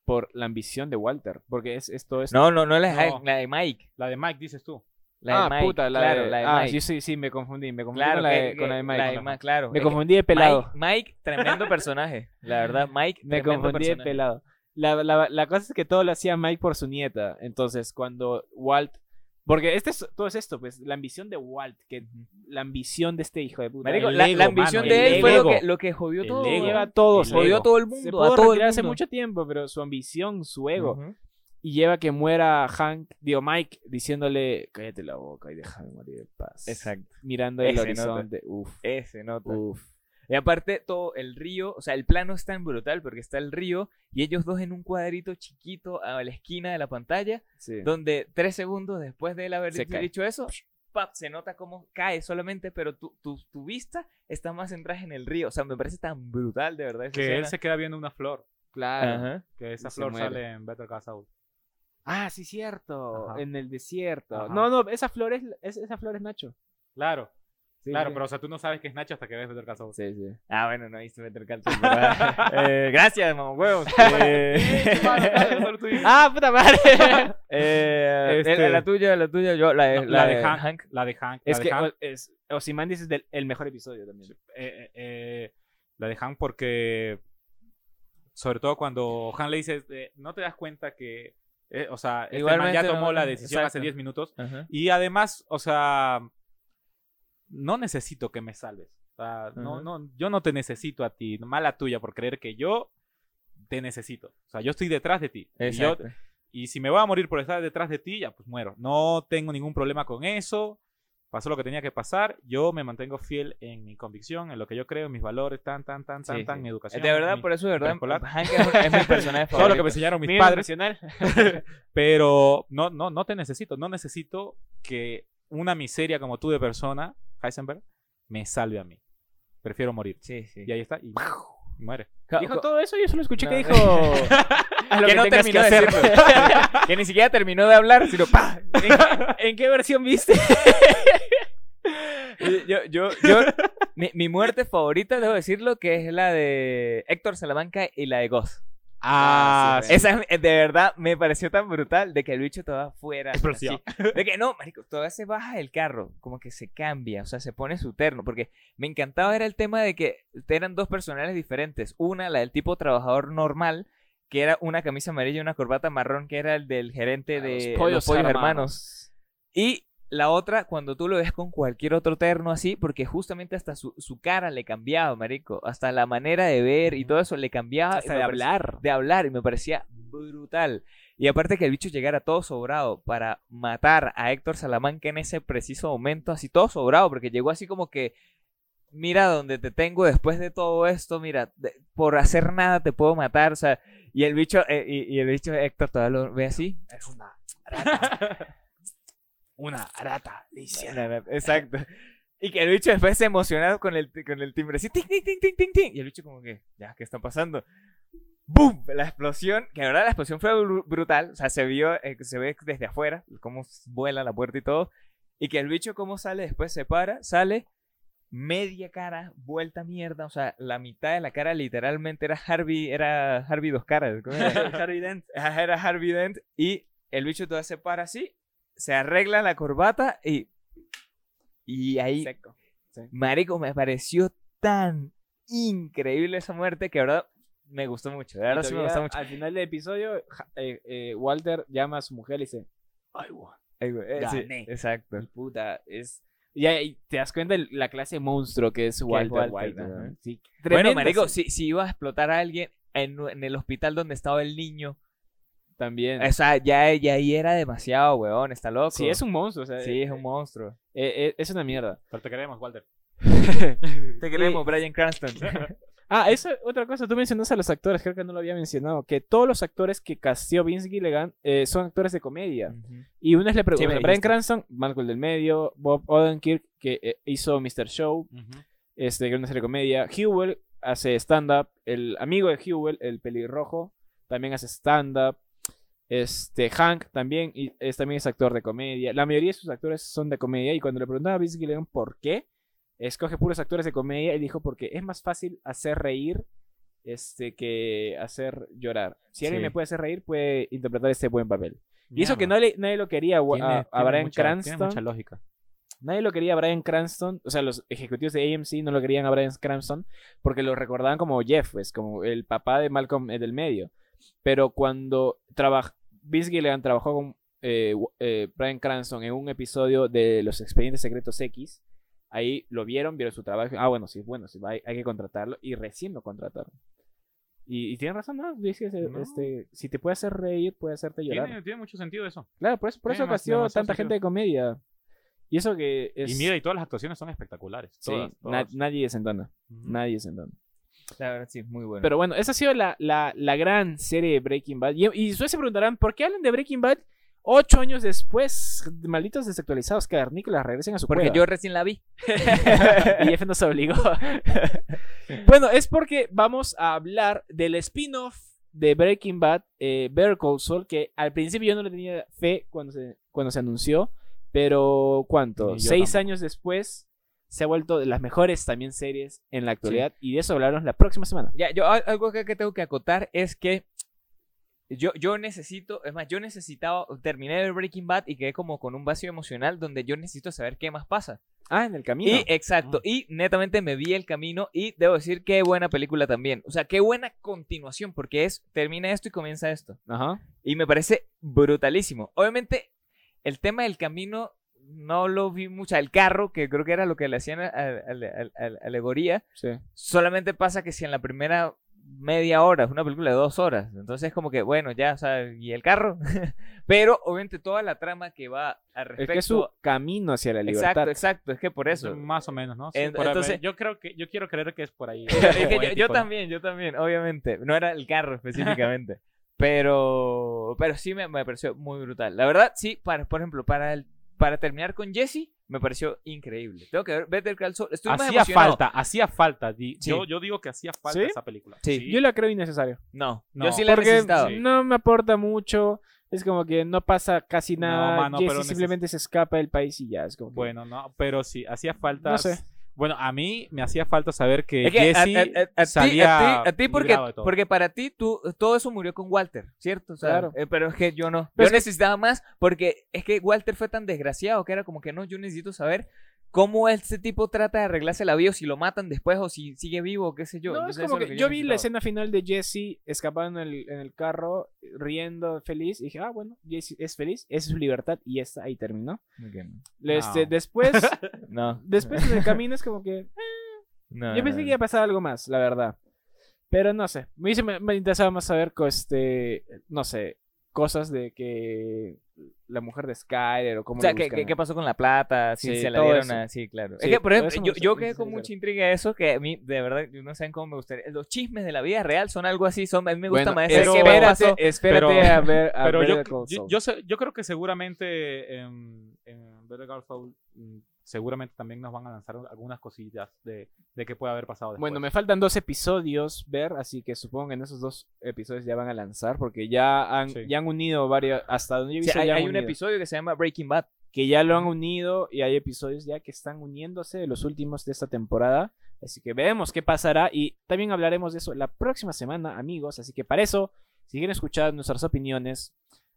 por la ambición de Walter. Porque es esto es. No, no, no la de, No. la de Mike. La de Mike, dices tú. La de ah, Mike, puta, la claro, de, la de ah, Mike. sí, sí, sí, me confundí. Me confundí Claro, con, la de, que- con la de Mike. la de Ma- claro. Me confundí de pelado. Mike, Mike, tremendo personaje. La verdad, Mike, Me confundí de personaje. pelado. La, la, la cosa es que todo lo hacía Mike por su nieta. Entonces, cuando Walt. Porque este es, todo es esto, pues, la ambición de Walt, que la ambición de este hijo de puta. Marico, la, ego, la ambición mano, de el él fue lo que, lo que jodió todo. ego. Lleva a todos. Jodió a todo el Se mundo, pudo a todo el retirar hace mucho tiempo, pero su ambición, su ego, y lleva a que muera Hank, digo Mike, diciéndole, cállate la boca y déjame morir de paz. Exacto. Mirando el Ese horizonte. Uf, Ese nota. uf. Y aparte, todo el río, o sea, el plano es tan brutal porque está el río y ellos dos en un cuadrito chiquito a la esquina de la pantalla, Sí. donde tres segundos después de él haber Se dicho, cae. eso, pap, se nota cómo cae solamente, pero tu, tu, tu vista está más centrada en el río. O sea, me parece tan brutal, de verdad. esa Que él se queda viendo una flor. Claro. Ajá. Que esa flor muere. sale en Better Call Saul. Ah, sí, cierto. Ajá. En el desierto. Ajá. No, no, esa flor es, es- esa flor es Nacho. Claro, Sí, claro, sí. pero o sea, tú no sabes que es Nacho hasta que ves Better Call Saul. Sí, sí. Ah, bueno, no viste Better Call eh, gracias, mamá huevos. Eh, ¡Ah, puta madre! eh, Este- la tuya, la tuya, yo, la, No, de- la, de Hank, La de Hank. es la que Hank, es, Ozymandias es del, el mejor episodio también. eh, eh, eh, la de Hank porque sobre todo cuando Han le dice eh, no te das cuenta que eh, o sea este man ya no, tomó la decisión hace exacto. 10 minutos y además o sea no necesito que me salves. O sea, no, no, yo no te necesito a ti mala tuya por creer que yo te necesito. O sea yo estoy detrás de ti. Y, yo- y si me voy a morir por estar detrás de ti ya pues muero. No tengo ningún problema con eso. Pasó lo que tenía que pasar, yo me mantengo fiel en mi convicción, en lo que yo creo, en mis valores, tan, tan, tan, tan, Sí, tan, sí. educación. De verdad, mi- por eso, de verdad, es, mi personaje favorito. todo lo que me enseñaron mis Mínimo padres, pero no, no, no te necesito, no necesito que una miseria como tú de persona, Heisenberg, me salve a mí. Prefiero morir. Sí, sí. Y ahí está, y, y muere. Dijo todo eso, yo solo escuché No. que dijo. Lo que que no terminó que de hacer. que ni siquiera terminó de hablar, sino ¡pa! ¿En qué versión viste? yo, yo, yo, mi, mi muerte favorita, debo decirlo, que es la de Héctor Salamanca y la de Goz. Ah, sí, Esa de verdad me pareció tan brutal de que el bicho todavía fuera. Explosión. así. De que no, marico, todavía se baja del carro, como que se cambia, o sea, se pone su terno, porque me encantaba era el tema de que eran dos personales diferentes. Una, la del tipo trabajador normal, que era una camisa amarilla y una corbata marrón, que era el del gerente de los pollos, hermanos. Y la otra, cuando tú lo ves con cualquier otro terno así, porque justamente hasta su, su cara le cambiaba, marico. Hasta la manera de ver y todo eso le cambiaba. Hasta de parecía- hablar. de hablar y me parecía brutal. Y aparte que el bicho llegara todo sobrado para matar a Héctor Salamanca en ese preciso momento, así todo sobrado, porque llegó así como que, mira donde te tengo después de todo esto, mira, de- por hacer nada te puedo matar, o sea, y el bicho, eh, y, y el bicho Héctor todavía lo ve así. Es una rata. una rata. Exacto. Y que el bicho después se emocionado con el, con el timbre así, ting, ting, ting, ting, ting, ting. Y el bicho como que, ya, ¿qué está pasando? ¡Bum! La explosión, que verdad la explosión fue bru- brutal, o sea, se vio, eh, se ve desde afuera, cómo vuela la puerta y todo. Y que el bicho cómo sale después, se para, sale, media cara, vuelta mierda, o sea, la mitad de la cara literalmente era Harvey, era Harvey dos caras. ¿cómo era? Harvey Dent. Era Harvey Dent y el bicho todavía se para así, se arregla la corbata y y ahí Seco. marico me pareció tan increíble esa muerte que ahora me gustó mucho, de verdad sí me gustó mucho. Al final del episodio, eh, eh, Walter llama a su mujer y dice: Ay, won. Ay, güey, eh, sí, exacto. Y puta, es. Y ahí te das cuenta de la clase de monstruo que es Walter, Walter, White. ¿no? Sí, Bueno, marico, si, si iba a explotar a alguien en, en el hospital donde estaba el niño, También. o sea, ya, ya ahí era demasiado, weón, está loco. sí, es un monstruo. O sea, Sí, eh, es un monstruo. eh, eh, es una mierda. Pero te queremos, Walter. Te queremos, Brian Cranston. Ah, eso, otra cosa, tú mencionaste a los actores, creo que no lo había mencionado, que todos los actores que casteó Vince Gilligan eh, son actores de comedia. Y uno es le Sí, pregunta, me Brian. Cranston, Malcolm del Medio, Bob Odenkirk, que eh, hizo Mr. Show, este, que es una serie de comedia. Hewell hace stand-up, el amigo de Hewell, el pelirrojo, también hace stand-up. Este, Hank también, y es, también es actor de comedia. La mayoría de sus actores son de comedia. Y cuando le preguntaba a Vince Gilligan por qué, escoge puros actores de comedia. Y dijo porque es más fácil hacer reír este, que hacer llorar. Si alguien me puede hacer reír, puede interpretar este buen papel. Y eso que no le- nadie lo quería a, Tiene- a- a tiene Brian mucha- Cranston. Tiene mucha lógica. Nadie lo quería a Brian Cranston, o sea, los ejecutivos de AMC no lo querían a Brian Cranston porque lo recordaban como Jeff, pues, como el papá de Malcolm eh, del medio. Pero cuando trabaj Vince Gilligan trabajó con eh, eh, Brian Cranston en un episodio de Los Expedientes Secretos X, ahí lo vieron, vieron su trabajo, ah, bueno, sí, bueno, sí, hay, hay que contratarlo, y recién lo contrataron. Y, y tienen razón, ¿no? Dice, No. este, si te puede hacer reír, puede hacerte llorar. Tiene, tiene mucho sentido eso. Claro, por eso, por tiene eso tanta sentido. gente de comedia. Y eso que es... Y mira, y todas las actuaciones son espectaculares. Sí, Todas, na- todas. nadie desentona. Ujú. Nadie desentona. La verdad, sí, muy bueno. Pero bueno, esa ha sido la, la, la gran serie de Breaking Bad. Y, y ustedes se preguntarán, ¿por qué hablan de Breaking Bad Ocho años después, malditos desactualizados cavernícolas regresen a su Porque cueva. yo recién la vi. y F nos obligó. bueno, es porque vamos a hablar del spin-off de Breaking Bad, eh, Better Call Saul, que al principio yo no le tenía fe cuando se, cuando se anunció, pero ¿cuánto? Seis tampoco. años después se ha vuelto de las mejores también series en la actualidad y de eso hablaremos la próxima semana. Ya, yo al- algo que, tengo que acotar es que yo, yo necesito, es más, yo necesitaba, terminé ver Breaking Bad y quedé como con un vacío emocional donde yo necesito saber qué más pasa. Ah, en el camino. Y exacto, y netamente me vi el camino y debo decir qué buena película también. O sea, qué buena continuación, porque es, termina esto y comienza esto. Ajá. Y me parece brutalísimo. Obviamente, el tema del camino no lo vi mucho. El carro, que creo que era lo que le hacían a, a- a- a- a- alegoría, Sí. solamente pasa que si en la primera media hora, es una película de dos horas, entonces como que, bueno, ya, o sea, ¿y el carro? Pero obviamente toda la trama que va al Es respecto... que es su camino hacia la libertad. Exacto, exacto, es que por eso. Más o menos, ¿no? Sí, En- ahí. entonces- yo creo que yo quiero creer que es por ahí. Es que yo- también, yo también, obviamente. No era el carro específicamente. pero, pero sí me, me pareció muy brutal. La verdad, sí, para, por ejemplo, para, el, para terminar con Jesse, me pareció increíble. Tengo que ver Better Call Saul. Estoy más Hacía emocionado. falta, hacía falta. di- Sí. Yo, yo digo que hacía falta ¿Sí? esa película. Sí. Yo la creo innecesario. No, No, yo sí la he Porque necesitado. sí. no me aporta mucho. Es como que no pasa casi No, nada. mano, Jesse pero neces- simplemente se escapa del país y ya. Es como que- Bueno, no, pero sí, hacía falta. No sé. Bueno, a mí me hacía falta saber que, Es que Jesse a- a- a salía a ti, a ti porque, para ti tú, todo eso murió con Walter, ¿cierto? O sea, Claro. eh, pero es que yo no. Pero yo necesitaba más porque es que Walter fue tan desgraciado que era como que no, yo necesito saber cómo este tipo trata de arreglarse la vida o si lo matan después o si sigue vivo, qué sé yo. No, es como que yo vi la escena final de Jesse escapando en el, en el carro, riendo, feliz. Y dije, ah, bueno, Jesse es feliz, esa es su libertad. Y esta ahí terminó. Este, No. después, No. después en el camino es como que. no, Yo pensé no, que iba a pasar algo más, la verdad. Pero no sé. Me, me, me interesaba más saber, este, no sé, cosas de que la mujer de Skyler o cómo O sea, lo ¿qué, qué, qué pasó con la plata? Si Sí, se la dieron eso. a... Sí, claro. Sí, es que, por ejemplo, yo, yo quedé con mucha intriga eso, que a mí, de verdad, yo no saben cómo me gustaría. Los chismes de la vida real son algo así, son, a mí me gusta Bueno, más ese pero- que espérate, espérate Pero- a ver, a Pero ver yo, yo, yo sé- yo creo que seguramente en, en Better Call Saul, seguramente también nos van a lanzar algunas cosillas de, de qué puede haber pasado después. Bueno, me faltan dos episodios ver, así que supongo que en esos dos episodios ya van a lanzar, porque ya han, Sí. ya han unido varios, hasta donde yo he Sí, visto hay, ya hay un episodio que se llama Breaking Bad. que ya lo han unido y hay episodios ya que están uniéndose de los últimos de esta temporada. Así que veremos qué pasará y también hablaremos de eso la próxima semana, amigos. Así que para eso, si quieren escuchar nuestras opiniones,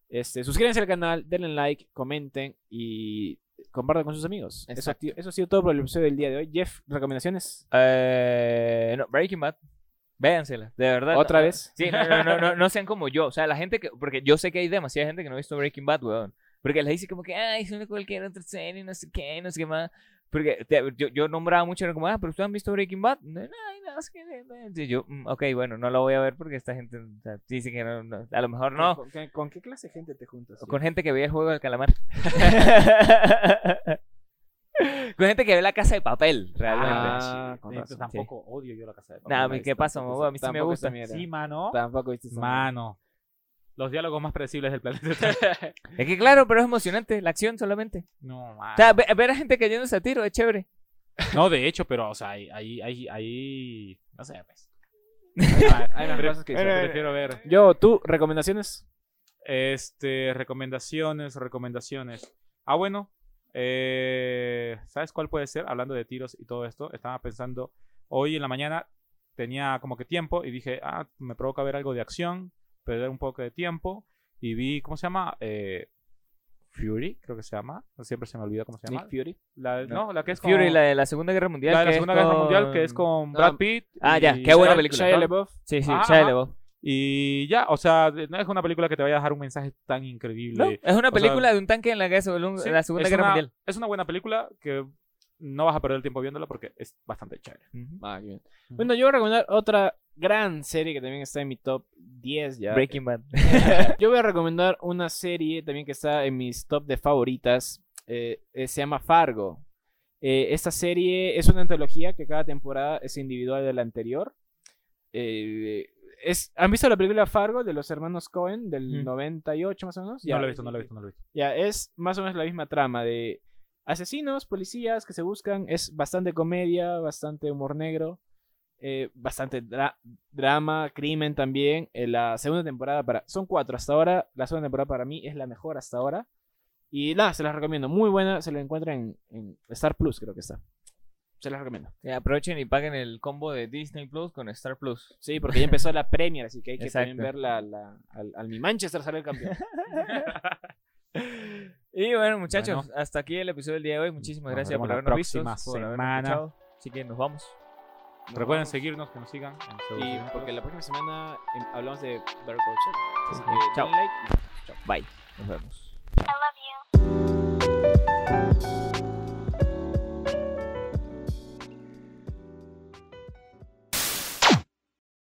este, suscríbanse al canal, denle like, comenten y compartan con sus amigos. Eso, eso ha sido todo por el episodio del día de hoy. Jeff, recomendaciones. Eh, no, Breaking Bad. Véansela, de verdad. ¿Otra no, vez? Sí, no, no, no, no, no sean como yo. O sea, la gente que. Porque yo sé que hay demasiada gente que no ha visto Breaking Bad, weón. Porque les dice como que, ay, es una cualquier otra serie, no sé qué, no sé qué más. Porque te- yo, yo nombraba mucho, era como, ah, pero ustedes han visto Breaking Bad. No, ay, no, es que. no, no". Y yo, "Mm, ok, bueno, no la voy a ver porque esta gente o sea, dice que no, no, a lo mejor no. ¿Con, qué- con qué clase de gente te juntas? O con gente que veía el juego del calamar. con gente que ve la casa de papel, realmente. Ah, con Sí, razón. tampoco odio yo la casa de papel. Nah, ¿qué pasa? A mí sí me gusta. Sí, mano. Tampoco viste. Mano. Los diálogos más predecibles del planeta. Es que claro, pero es emocionante, la acción solamente. no, mano. O sea, ve- ver a gente cayéndose a tiro es chévere. No, de hecho, pero, o sea, ahí, ahí, ahí, ahí- no sé, pues. Hay cosas que Bueno, prefiero ver. Yo, tú, recomendaciones. Este, recomendaciones, recomendaciones. Ah, bueno, eh, ¿sabes cuál puede ser? Hablando de tiros y todo esto, estaba pensando, hoy en la mañana tenía como que tiempo y dije, ah, me provoca ver algo de acción, perder un poco de tiempo y vi, ¿cómo se llama? Eh, Fury, creo que se llama. Siempre se me olvida cómo se llama. Nick Fury. La, No. no. la que es Fury, con- la de la Segunda Guerra Mundial. la de Segunda Guerra con- Mundial, que es con Brad Pitt. ah, ya, qué buena película, Shia. Sí, sí, Ah, Shia ajá. LaBeouf. Y ya, o sea, no es una película que te vaya a dejar un mensaje tan increíble. No, es una o sea, película de un tanque en la, guerra, en Sí, la Segunda Guerra una- Mundial. Es una buena película que no vas a perder el tiempo viéndola porque es bastante chévere. Ah, bien. Bueno, yo voy a recomendar otra gran serie que también está en mi top 10 ya. Breaking Bad. Yo voy a recomendar una serie también que está en mis top de favoritas. eh, eh, se llama Fargo. Eh, esta serie es una antología que cada temporada es individual de la anterior. Eh, es, ¿Han visto la película Fargo de los hermanos Cohen del Ujú. 98 más o menos? No lo he visto, no lo he visto, no lo he visto. Ya, es más o menos la misma trama de asesinos, policías que se buscan. Es bastante comedia, bastante humor negro, eh, bastante dra- drama, crimen también. Eh, la segunda temporada para... Son cuatro hasta ahora. La segunda temporada para mí es la mejor hasta ahora. Y nada, se las recomiendo. Muy buena. Se la encuentra en, en Star Plus, creo que está. Se las recomiendo. Eh, aprovechen y paguen el combo de Disney Plus con Star Plus. Sí, porque ya empezó la Premier, así que hay que también Exacto. ver la, la- al, al mi Manchester sale el campeón. Y bueno, muchachos, Bueno. hasta aquí el episodio del día de hoy. Muchísimas Nos gracias por habernos visto. próxima por habernos semana. escuchado. Así que nos vamos. Recuerden seguirnos, que nos sigan. y porque la próxima semana em, hablamos de Better Call Saul. Así chao. Like. Chao. Bye. Nos vemos. I love you.